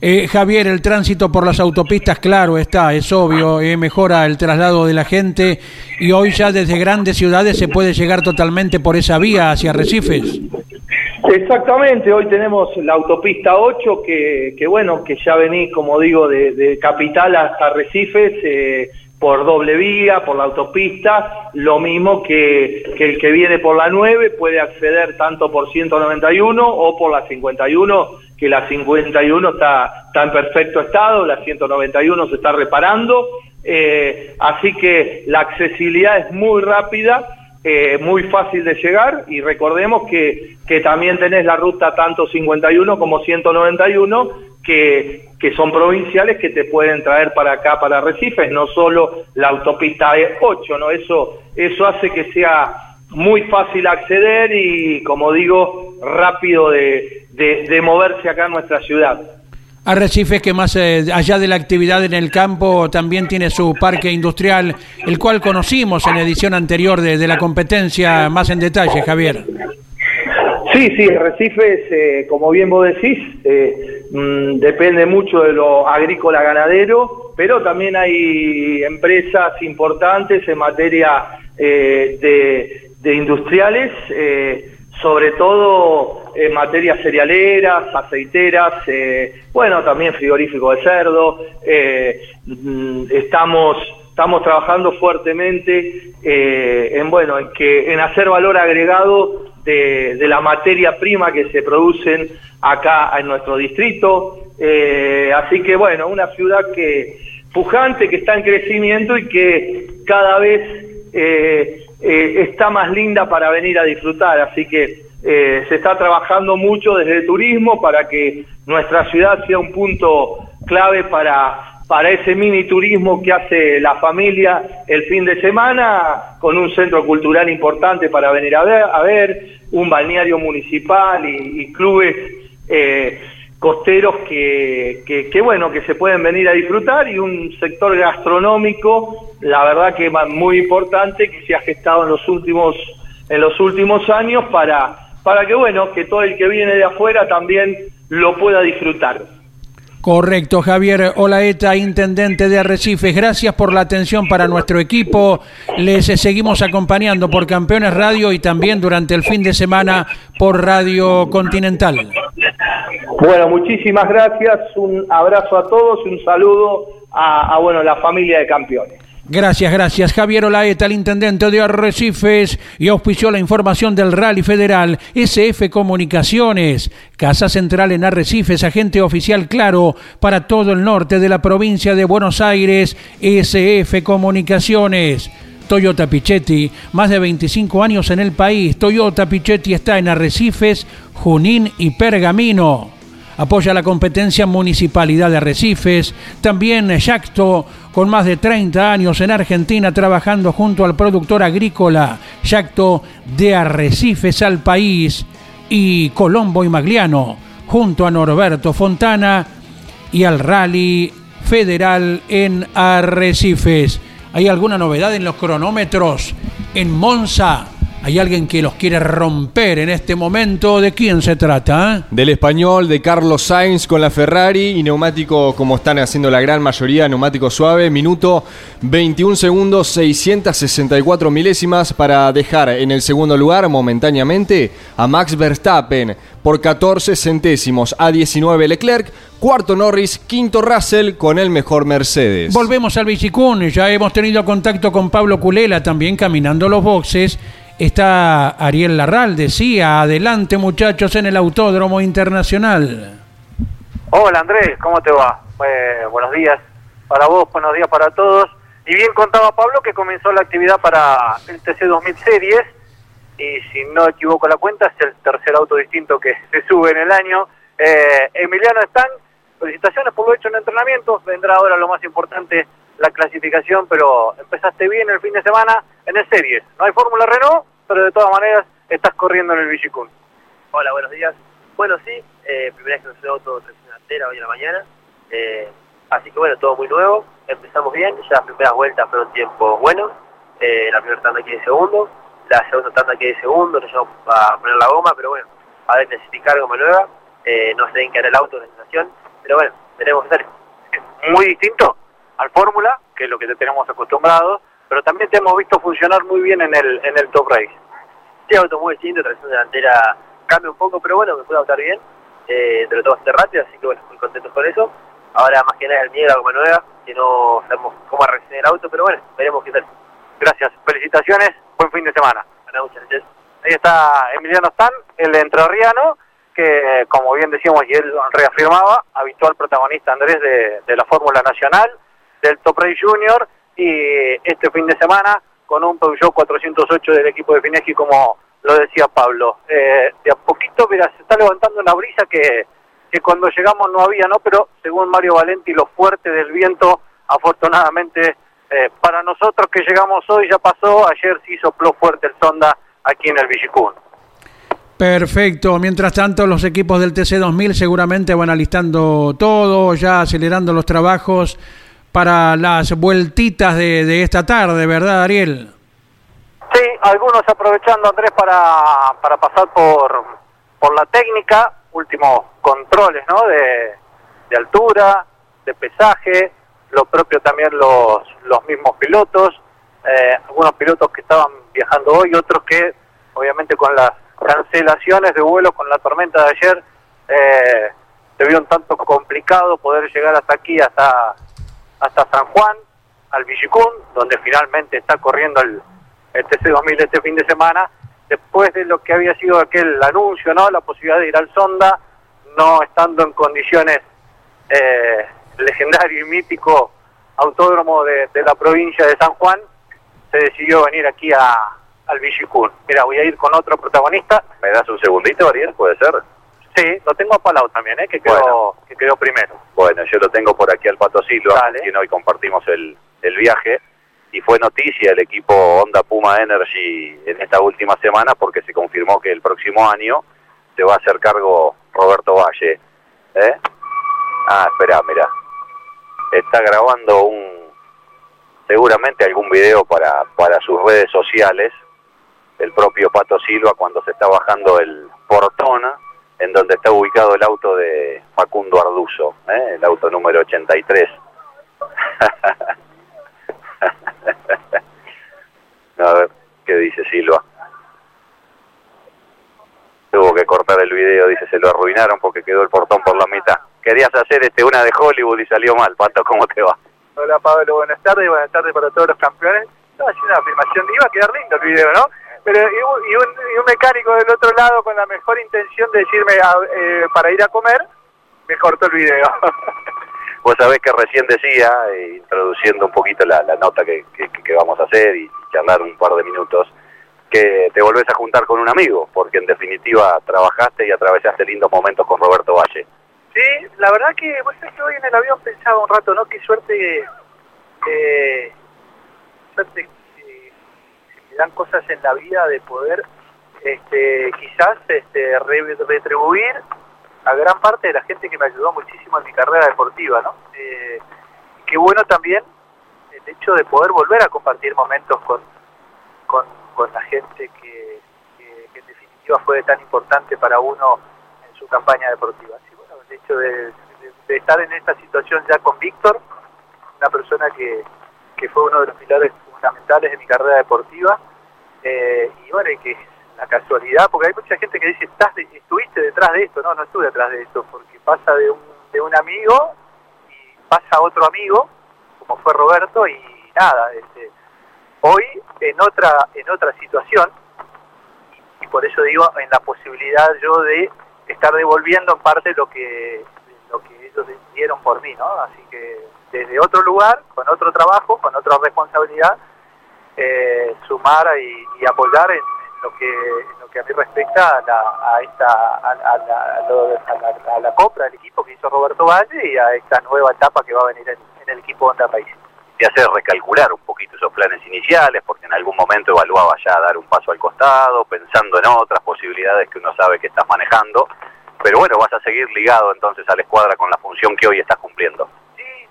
Eh, Javier, el tránsito por las autopistas, claro, está, es obvio, eh, mejora el traslado de la gente y hoy ya desde grandes ciudades se puede llegar totalmente por esa vía hacia Recifes. Exactamente, hoy tenemos la autopista 8 que, que bueno, que ya venís, como digo, de, Capital hasta Recifes eh, por doble vía, por la autopista, lo mismo que, que, el que viene por la 9 puede acceder tanto por 191 o por la 51 que la 51 está, está en perfecto estado, la 191 se está reparando, eh, así que la accesibilidad es muy rápida, eh, muy fácil de llegar y recordemos que, que también tenés la ruta tanto 51 como 191 que, que son provinciales que te pueden traer para acá, para Recifes, no solo la autopista 8, ¿no? Eso, eso hace que sea muy fácil acceder y, como digo, rápido de, de, de moverse acá en nuestra ciudad. Arrecifes que más eh, allá de la actividad en el campo también tiene su parque industrial, el cual conocimos en la edición anterior de, de la competencia más en detalle, Javier. Sí, sí, Arrecifes, eh, como bien vos decís, eh, mmm, depende mucho de lo agrícola ganadero, pero también hay empresas importantes en materia de, de, industriales, sobre todo en materias cerealeras, aceiteras, eh, bueno, también frigorífico de cerdo. Mm, estamos estamos trabajando fuertemente en bueno en que en hacer valor agregado de, la materia prima que se producen acá en nuestro distrito. Eh, así que bueno, una ciudad que pujante, que está en crecimiento y que cada vez eh, eh, está más linda para venir a disfrutar. Así que eh, se está trabajando mucho desde el turismo para que nuestra ciudad sea un punto clave para para ese mini turismo que hace la familia el fin de semana, con un centro cultural importante para venir a ver, a ver un balneario municipal y, clubes eh, costeros que, que, que, bueno, que se pueden venir a disfrutar y un sector gastronómico, la verdad que muy importante, que se ha gestado en los últimos, en los últimos años para, para que bueno, que todo el que viene de afuera también lo pueda disfrutar. Correcto, Javier Olaeta, intendente de Arrecifes. Gracias por la atención para nuestro equipo. Les seguimos acompañando por Campeones Radio y también durante el fin de semana por Radio Continental. Bueno, muchísimas gracias. Un abrazo a todos y un saludo a, a bueno, la familia de campeones. Gracias, gracias. Javier Olaeta, el intendente de Arrecifes, y auspició la información del Rally Federal, SF Comunicaciones, Casa Central en Arrecifes, agente oficial claro para todo el norte de la provincia de Buenos Aires, SF Comunicaciones. Toyota Pichetti, más de 25 años en el país. Toyota Pichetti está en Arrecifes, Junín y Pergamino apoya la competencia Municipalidad de Arrecifes, también Yacto, con más de 30 años en Argentina trabajando junto al productor agrícola Yacto de Arrecifes al país, y Colombo y Magliano, junto a Norberto Fontana y al Rally Federal en Arrecifes. ¿Hay alguna novedad en los cronómetros? En Monza hay alguien que los quiere romper en este momento. ¿De quién se trata? eh? Del español, de Carlos Sainz con la Ferrari y neumático, como están haciendo la gran mayoría, neumático suave, minuto 21 segundos, 664 milésimas para dejar en el segundo lugar momentáneamente a Max Verstappen por 14 centésimos, a 19 Leclerc, cuarto Norris, quinto Russell con el mejor Mercedes. Volvemos al Bicicún. Ya hemos tenido contacto con Pablo Culela también caminando los boxes. Está Ariel Larral, decía, adelante muchachos en el Autódromo Internacional. Hola Andrés, ¿cómo te va? Eh, buenos días para vos, buenos días para todos. Y bien contaba Pablo que comenzó la actividad para el TC 2000 Series y si no equivoco la cuenta es el tercer auto distinto que se sube en el año. Eh, Emiliano Están, felicitaciones por lo hecho en entrenamiento, vendrá ahora lo más importante, la clasificación, pero empezaste bien el fin de semana en el Series. No hay Fórmula Renault, pero de todas maneras estás corriendo en el Vigicún. Hola, buenos días. Bueno, sí, eh, primera vez que nos auto tracción hoy en la mañana. Eh, así que bueno, todo muy nuevo. Empezamos bien, ya las primeras vueltas fueron tiempos buenos. Eh, la primera tanda 15 segundos, la segunda tanda 15 segundos, nos llevamos a poner la goma, pero bueno, a ver, necesitar goma nueva. Eh, no sé en qué hará el auto de sensación, pero bueno, tenemos que hacer. muy distinto al Fórmula, que es lo que te tenemos acostumbrados, pero también te hemos visto funcionar muy bien en el, en el Top Race. Sí, auto muy distinto, tracción delantera cambia un poco, pero bueno, me pude adaptar bien. Eh, lo tengo bastante rápido, así que bueno, muy contento con eso. Ahora más que nada el miedo a la goma nueva, que no sabemos cómo reaccionar el auto, pero bueno, veremos qué tal. Gracias, felicitaciones, buen fin de semana. Bueno, muchas gracias. Ahí está Emiliano Stan, el entrerriano, que como bien decíamos y él reafirmaba, habitual protagonista Andrés de, de la Fórmula Nacional, del Top Race Junior, y este fin de semana con un Peugeot 408 del equipo de Fineschi, como lo decía Pablo. Eh, de a poquito, mira, se está levantando una brisa que, que cuando llegamos no había, ¿no? Pero según Mario Valenti, lo fuerte del viento, afortunadamente, eh, para nosotros que llegamos hoy ya pasó, ayer sí sopló fuerte el sonda aquí en el Villicún. Perfecto. Mientras tanto, los equipos del TC2000 seguramente van alistando todo, ya acelerando los trabajos para las vueltitas de, de esta tarde, ¿verdad, Ariel? Sí, algunos aprovechando, Andrés, para, para pasar por, por la técnica, últimos controles, ¿no? De, de altura, de pesaje, lo propio también los, los mismos pilotos, eh, algunos pilotos que estaban viajando hoy, otros que, obviamente, con las cancelaciones de vuelo, con la tormenta de ayer, eh, se vio un tanto complicado poder llegar hasta aquí, hasta, hasta San Juan, al Villicún, donde finalmente está corriendo el, el TC2000 este fin de semana, después de lo que había sido aquel anuncio, ¿no? La posibilidad de ir al Sonda, no estando en condiciones eh, legendario y mítico autódromo de, la provincia de San Juan, se decidió venir aquí a, al Villicún. Mira, voy a ir con otro protagonista. ¿Me das un segundito, Ariel? ¿Puede ser? Sí, lo tengo a Palau también, ¿eh? que, quedó, Bueno. que quedó primero. Bueno, yo lo tengo por aquí al Pato Silva, quien hoy compartimos el, el viaje. Y fue noticia el equipo Honda Puma Energy en esta última semana porque se confirmó que el próximo año se va a hacer cargo Roberto Valle. ¿Eh? Ah, espera, mira. Está grabando un seguramente algún video para, para sus redes sociales el propio Pato Silva cuando se está bajando el portón en donde está ubicado el auto de Facundo Arduzo, ¿eh? el auto número 83. A ver, ¿qué dice Silva? Tuvo que cortar el video, dice, se lo arruinaron porque quedó el portón por la mitad. Querías hacer este una de Hollywood y salió mal, Pato, ¿cómo te va? Hola Pablo, buenas tardes, buenas tardes para todos los campeones. Estaba haciendo una afirmación, iba a quedar lindo el video, ¿no? Pero y un, y un, y un mecánico del otro lado con la mejor intención de decirme ah, eh, para ir a comer, me cortó el video. Vos sabés que recién decía, eh, introduciendo un poquito la, la nota que, que- que vamos a hacer y charlar un par de minutos, que te volvés a juntar con un amigo, porque en definitiva trabajaste y atravesaste lindos momentos con Roberto Valle. Sí, la verdad que vos sabés que hoy en el avión pensaba un rato, ¿no? Qué suerte eh, suerte dan cosas en la vida de poder este, quizás este, re- retribuir a gran parte de la gente que me ayudó muchísimo en mi carrera deportiva, ¿no? Eh, qué bueno también el hecho de poder volver a compartir momentos con, con, con la gente que, que- en definitiva fue tan importante para uno en su campaña deportiva. El hecho de estar en esta situación ya con Víctor, una persona que, que fue uno de los pilares fundamentales de mi carrera deportiva, eh, y bueno, y que la casualidad, porque hay mucha gente que dice, Estás de- estuviste detrás de esto, no, no estuve detrás de esto, porque pasa de un, de un amigo y pasa otro amigo, como fue Roberto, y nada, este, hoy en otra, en otra situación, y por eso digo, en la posibilidad yo de estar devolviendo en parte lo que, lo que ellos dieron por mí, ¿no? Así que desde otro lugar, con otro trabajo, con otra responsabilidad, eh, sumar y, y apoyar en, en lo que en lo que a mí respecta a, la, a esta a, a la, a lo- la- a la compra del equipo que hizo Roberto Valle y a esta nueva etapa que va a venir en, en el equipo Honda País. Te hace recalcular un poquito esos planes iniciales, porque en algún momento evaluaba ya dar un paso al costado, pensando en otras posibilidades que uno sabe que estás manejando. Pero bueno, vas a seguir ligado entonces a la escuadra con la función que hoy estás cumpliendo.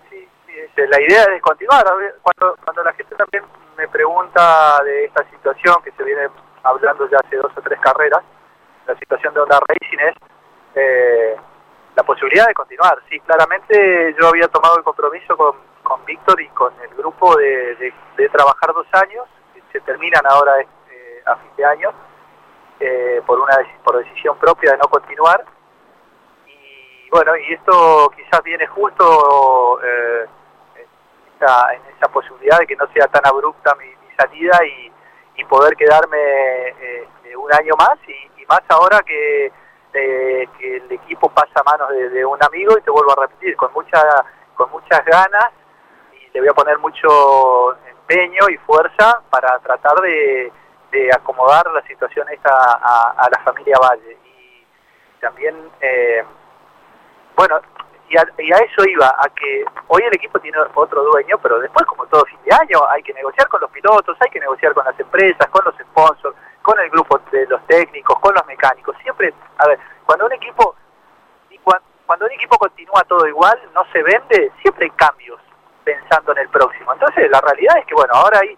Sí, este, la idea es continuar. Cuando, cuando la gente también me pregunta de esta situación que se viene hablando ya hace dos o tres carreras, la situación de Honda Racing es eh, la posibilidad de continuar. Sí, claramente yo había tomado el compromiso con, con Víctor y con el grupo de, de- trabajar dos años, se terminan ahora eh, a fin de año, eh, por una por decisión propia de no continuar. Y bueno, y esto quizás viene justo eh, en esa posibilidad de que no sea tan abrupta mi, salida y, poder quedarme eh, un año más y, más ahora que, eh, que el equipo pasa a manos de, un amigo y te vuelvo a repetir, con, mucha, con muchas ganas y le voy a poner mucho empeño y fuerza para tratar de, acomodar la situación esta a, a la familia Valle. Y también, eh, bueno, y a, y a eso iba, a que hoy el equipo tiene otro dueño, pero después, como todo fin de año, hay que negociar con los pilotos, hay que negociar con las empresas, con los sponsors, con el grupo de los técnicos, con los mecánicos. Siempre, a ver, cuando un equipo cuando un equipo continúa todo igual, no se vende, siempre hay cambios pensando en el próximo. Entonces, la realidad es que, bueno, ahora hay,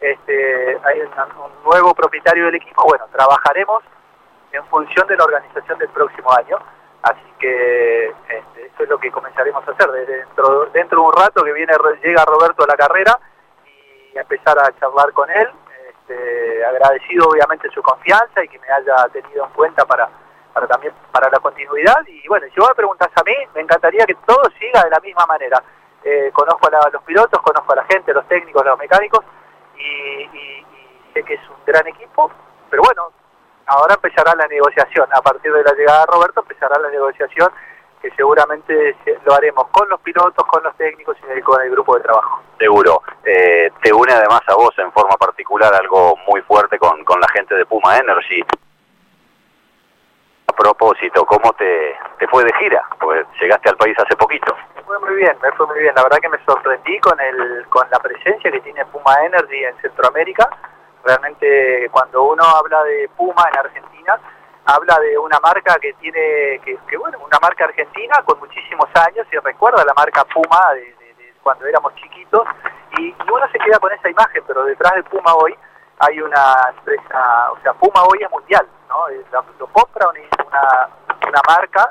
este, hay un nuevo propietario del equipo, bueno, trabajaremos en función de la organización del próximo año. Así que este, eso es lo que comenzaremos a hacer. De- Dentro, dentro de un rato que viene llega Roberto a la carrera y empezar a charlar con él. Este, agradecido obviamente su confianza y que me haya tenido en cuenta para, para también para la continuidad. Y bueno, si vos me preguntás a mí, me encantaría que todo siga de la misma manera. Eh, conozco a la- los pilotos, conozco a la gente, los técnicos, los mecánicos y sé que es un gran equipo, pero bueno, ahora empezará la negociación. A partir de la llegada de Roberto empezará la negociación que seguramente se- lo haremos con los pilotos, con los técnicos y con el grupo de trabajo. Seguro. Eh, te une además a vos en forma particular algo muy fuerte con, con la gente de Puma Energy. A propósito, ¿cómo te, te fue de gira? Porque llegaste al país hace poquito. Me fue muy bien, me fue muy bien. La verdad que me sorprendí con el con la presencia que tiene Puma Energy en Centroamérica. Realmente cuando uno habla de Puma en Argentina, habla de una marca que tiene, que, bueno, una marca argentina con muchísimos años y recuerda la marca Puma de, cuando éramos chiquitos y, uno se queda con esa imagen, pero detrás de Puma hoy hay una empresa, o sea, Puma hoy es mundial, ¿no? Lo compra una, una, marca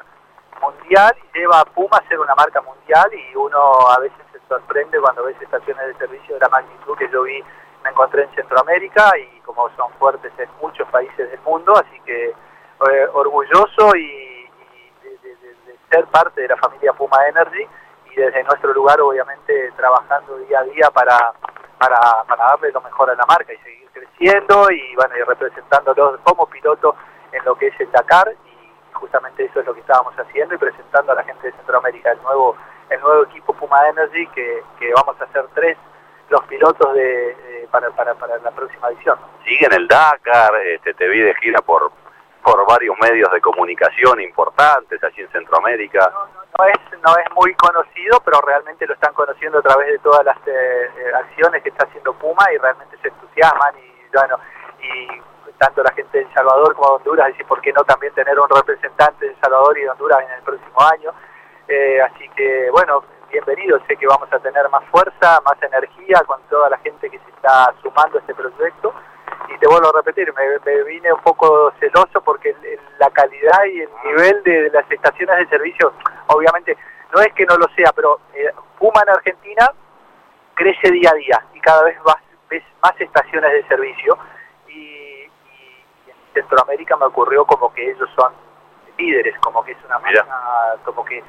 mundial y lleva a Puma a ser una marca mundial y uno a veces se sorprende cuando ves estaciones de servicio de la magnitud que yo vi, me encontré en Centroamérica y como son fuertes en muchos países del mundo, así que eh, orgulloso y, de ser parte de la familia Puma Energy y desde nuestro lugar obviamente trabajando día a día para, para, para darle lo mejor a la marca y seguir creciendo y bueno y representándolos como piloto en lo que es el Dakar y justamente eso es lo que estábamos haciendo y presentando a la gente de Centroamérica el nuevo el nuevo equipo Puma Energy que, que vamos a hacer tres los pilotos de, para, para, para la próxima edición. Sigue en el Dakar, este, te vi de gira por por varios medios de comunicación importantes allí en Centroamérica. No, es no es muy conocido, pero realmente lo están conociendo a través de todas las eh, eh, acciones que está haciendo Puma y realmente se entusiasman y bueno y tanto la gente de El Salvador como de Honduras, decir, ¿por qué no también tener un representante de El Salvador y de Honduras en el próximo año? Eh, así que, bueno, bienvenido, sé que vamos a tener más fuerza, más energía con toda la gente que se está sumando a este proyecto. Y te vuelvo a repetir, me, vine un poco celoso porque la calidad y el nivel de, las estaciones de servicio, obviamente, no es que no lo sea, pero eh, Puma en Argentina crece día a día y cada vez más, ves más estaciones de servicio. Y, en Centroamérica me ocurrió como que ellos son líderes, como que es una como que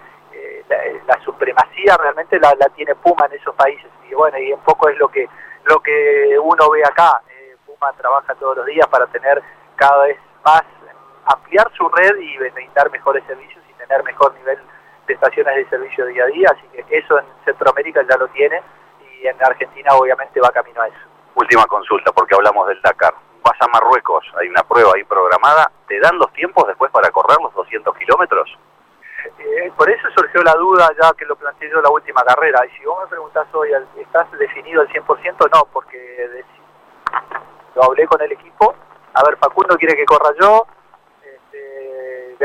la, supremacía realmente la, tiene Puma en esos países. Y bueno y un poco es lo que lo que uno ve acá. Eh, Puma trabaja todos los días para tener cada vez más ampliar su red y brindar mejores servicios y tener mejor nivel de estaciones de servicio día a día. Así que eso en Centroamérica ya lo tiene y en Argentina obviamente va camino a eso. Última consulta porque hablamos del Dakar. Vas a Marruecos hay una prueba ahí programada. Te dan los tiempos después para correr los 200 kilómetros eh, por eso surgió la duda ya que lo planteé yo la última carrera. Y si vos me preguntás hoy, ¿estás definido al 100%? No, porque lo hablé con el equipo. A ver, Facundo quiere que corra yo, este,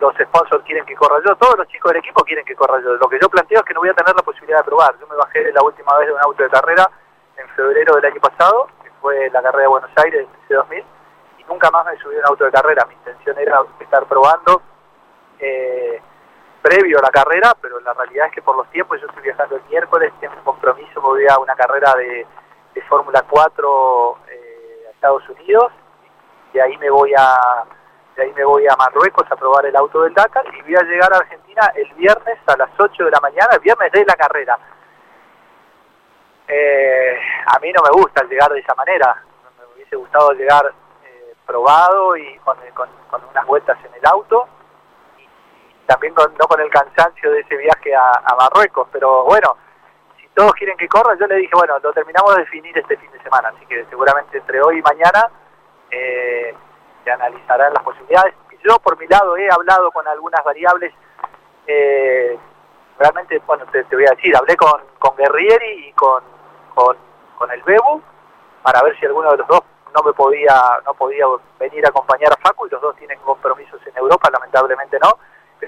los sponsors quieren que corra yo, todos los chicos del equipo quieren que corra yo. Lo que yo planteo es que no voy a tener la posibilidad de probar. Yo me bajé la última vez de un auto de carrera en febrero del año pasado, que fue la carrera de Buenos Aires, C2000, y nunca más me subí a un auto de carrera. Mi intención era estar probando. Eh, previo a la carrera, pero la realidad es que por los tiempos yo estoy viajando el miércoles, tengo un compromiso, me voy a una carrera de, Fórmula 4 eh, a Estados Unidos, y ahí me voy a de ahí me voy a Marruecos a probar el auto del Dakar y voy a llegar a Argentina el viernes a las 8 de la mañana, el viernes de la carrera. Eh, a mí no me gusta llegar de esa manera, me hubiese gustado llegar eh, probado y con, con unas vueltas en el auto también no con el cansancio de ese viaje a, Marruecos, pero bueno, si todos quieren que corra, yo le dije, bueno, lo terminamos de definir este fin de semana, así que seguramente entre hoy y mañana eh, se analizarán las posibilidades. Yo por mi lado he hablado con algunas variables, eh, realmente, bueno, te, voy a decir, hablé con, con Guerrieri y con, con, con el Bebu para ver si alguno de los dos no me podía no podía venir a acompañar a Facu y los dos tienen compromisos en Europa, lamentablemente no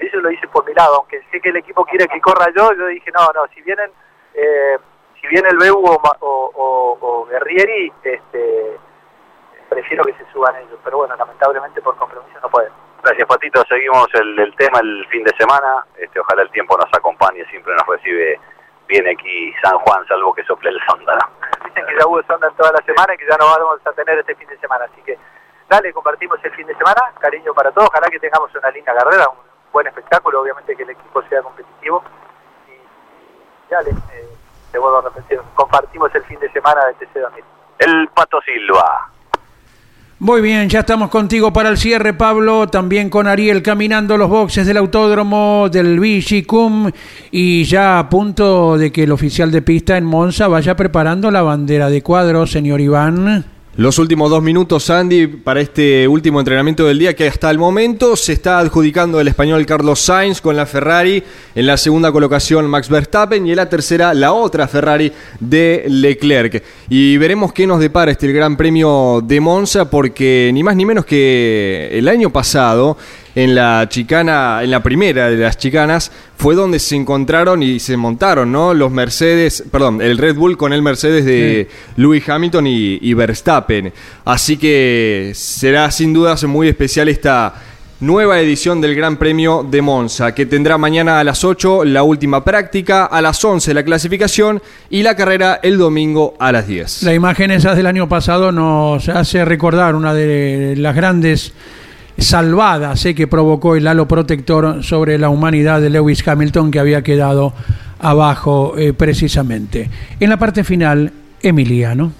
eso lo hice por mi lado, aunque sé que el equipo quiere que corra yo, yo dije, no, no, si vienen, eh, si viene el Bebu o, Guerrieri, este, prefiero que se suban ellos, pero bueno, lamentablemente por compromiso no pueden. Gracias Patito, seguimos el, tema el fin de semana, este, ojalá el tiempo nos acompañe, siempre nos recibe bien aquí San Juan, salvo que sople el sonda. Dicen que ya hubo sonda toda la semana y que ya no vamos a tener este fin de semana, así que dale, compartimos el fin de semana, cariño para todos, ojalá que tengamos una linda carrera, un buen espectáculo, obviamente que el equipo sea competitivo. Y ya les, eh, te vuelvo a repetir, compartimos el fin de semana de TC2000. El Pato Silva. Muy bien, ya estamos contigo para el cierre, Pablo. También con Ariel caminando los boxes del autódromo del Vigicum. Y ya a punto de que el oficial de pista en Monza vaya preparando la bandera de cuadro, señor Iván. Los últimos dos minutos, Andy, para este último entrenamiento del día que hasta el momento se está adjudicando el español Carlos Sainz con la Ferrari, en la segunda colocación Max Verstappen y en la tercera la otra Ferrari de Leclerc. Y veremos qué nos depara este Gran Premio de Monza porque ni más ni menos que el año pasado en la chicana, en la primera de las chicanas, fue donde se encontraron y se montaron, ¿no? Los Mercedes, perdón, el Red Bull con el Mercedes de Lewis Hamilton y, Verstappen. Así que será sin dudas muy especial esta nueva edición del Gran Premio de Monza, que tendrá mañana a las 8 la última práctica, a las 11 la clasificación y la carrera el domingo a las 10. La imagen esa del año pasado nos hace recordar una de las grandes salvada, sé que provocó el halo protector sobre la humanidad de Lewis Hamilton que había quedado abajo eh, precisamente. En la parte final, Emiliano.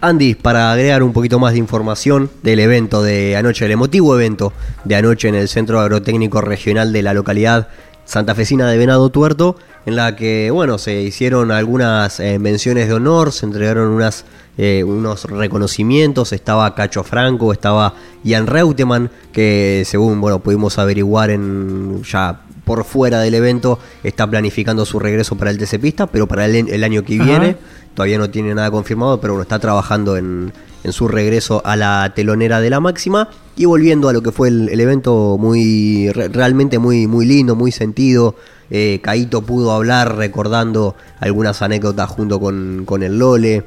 Andy, para agregar un poquito más de información del evento de anoche, el emotivo evento de anoche en el Centro Agrotécnico Regional de la localidad santafesina de Venado Tuerto, en la que, bueno, se hicieron algunas eh, menciones de honor, se entregaron unas, eh, unos reconocimientos, estaba Cacho Franco, estaba Ian Reutemann, que según, bueno, pudimos averiguar en ya por fuera del evento, está planificando su regreso para el TC Pista, pero para el, el año que viene, todavía no tiene nada confirmado, pero bueno, está trabajando en, en su regreso a la telonera de la máxima. Y volviendo a lo que fue el, el evento muy realmente muy muy lindo muy sentido eh, Caito pudo hablar recordando algunas anécdotas junto con, con el Lole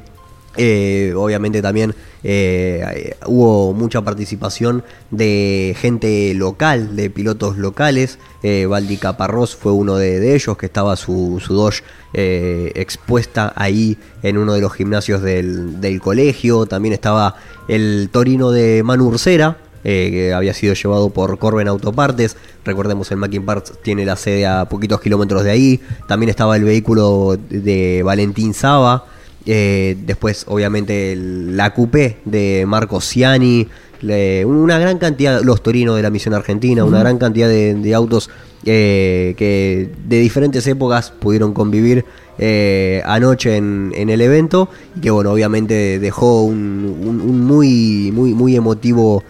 eh, obviamente también eh, hubo mucha participación de gente local, de pilotos locales. Eh, Valdi Caparrós fue uno de, ellos, que estaba su, su Dodge eh, expuesta ahí en uno de los gimnasios del, del colegio. También estaba el Torino de Manu Ursera, que había sido llevado por Corben Autopartes. Recordemos, el Mackin Parts tiene la sede a poquitos kilómetros de ahí. También estaba el vehículo de Valentín Saba. Eh, después, obviamente, el- la coupé de Marco Ciani. le- una gran cantidad, los Torinos de la Misión Argentina, una gran cantidad de, de autos eh, que de diferentes épocas pudieron convivir eh, anoche en, en el evento y que bueno obviamente dejó un, un- un muy muy muy emotivo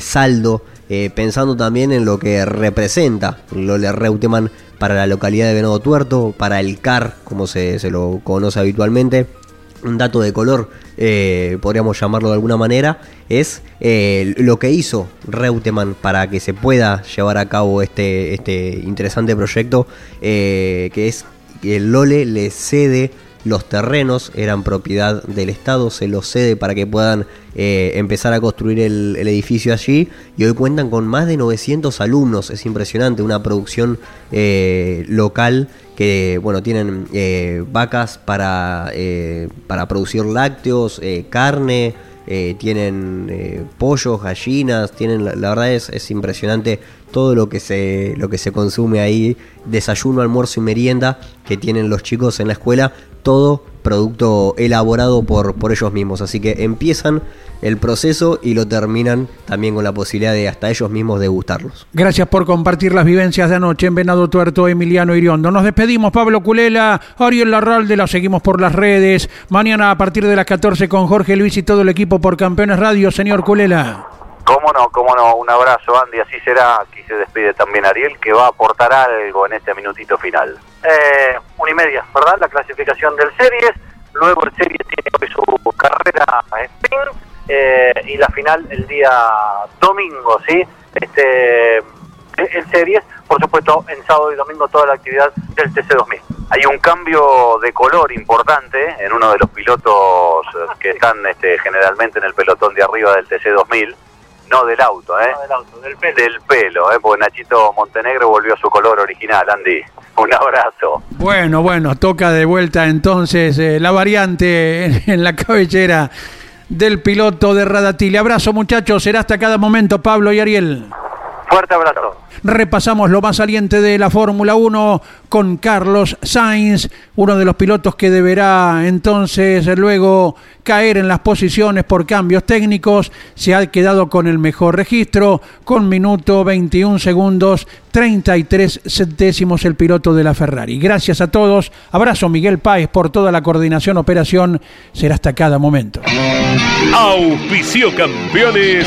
saldo pensando también en lo que representa Lole Reutemann para la localidad de Venado Tuerto para el CAR como se, se lo conoce habitualmente un dato de color, eh, podríamos llamarlo de alguna manera, es eh, lo que hizo Reutemann para que se pueda llevar a cabo este, este interesante proyecto, eh, que es que el Lole le cede los terrenos, eran propiedad del Estado, se los cede para que puedan eh, empezar a construir el, edificio allí y hoy cuentan con más de 900 alumnos, es impresionante, una producción eh, local que bueno tienen eh, vacas para, para producir lácteos, carne, tienen pollos, gallinas, tienen la, la verdad es, es impresionante todo lo que se lo que se consume ahí, desayuno, almuerzo y merienda que tienen los chicos en la escuela, todo producto elaborado por, por ellos mismos. Así que empiezan el proceso y lo terminan también con la posibilidad de hasta ellos mismos degustarlos. Gracias por compartir las vivencias de anoche en Venado Tuerto, Emiliano Iriondo. Nos despedimos, Pablo Culela, Ariel Larralde, la seguimos por las redes. Mañana a partir de las 14 con Jorge Luis y todo el equipo por Campeones Radio, señor Culela. Cómo no, cómo no, un abrazo Andy, así será, aquí se despide también Ariel, que va a aportar algo en este minutito final. eh, una y media, ¿verdad? La clasificación del Series. Luego el Series tiene hoy su carrera sprint eh, y la final el día domingo, ¿sí? Este, el Series, por supuesto, en sábado y domingo toda la actividad del TC2000. Hay un cambio de color importante en uno de los pilotos eh, que están este, generalmente en el pelotón de arriba del TC2000, no del auto, ¿eh? del auto, del pelo. Del pelo, ¿eh? Porque Nachito Montenegro volvió a su color original, Andy. Un abrazo. Bueno, bueno, toca de vuelta entonces eh, la variante en, en la cabellera del piloto de Radatili. Abrazo muchachos, será hasta cada momento Pablo y Ariel. Fuerte abrazo. Repasamos lo más saliente de la Fórmula 1 con Carlos Sainz, uno de los pilotos que deberá entonces luego caer en las posiciones por cambios técnicos. Se ha quedado con el mejor registro, con minuto 21 segundos, 33 centésimos el piloto de la Ferrari. Gracias a todos. Abrazo Miguel Páez por toda la coordinación operación. Será hasta cada momento. Auspicio campeones.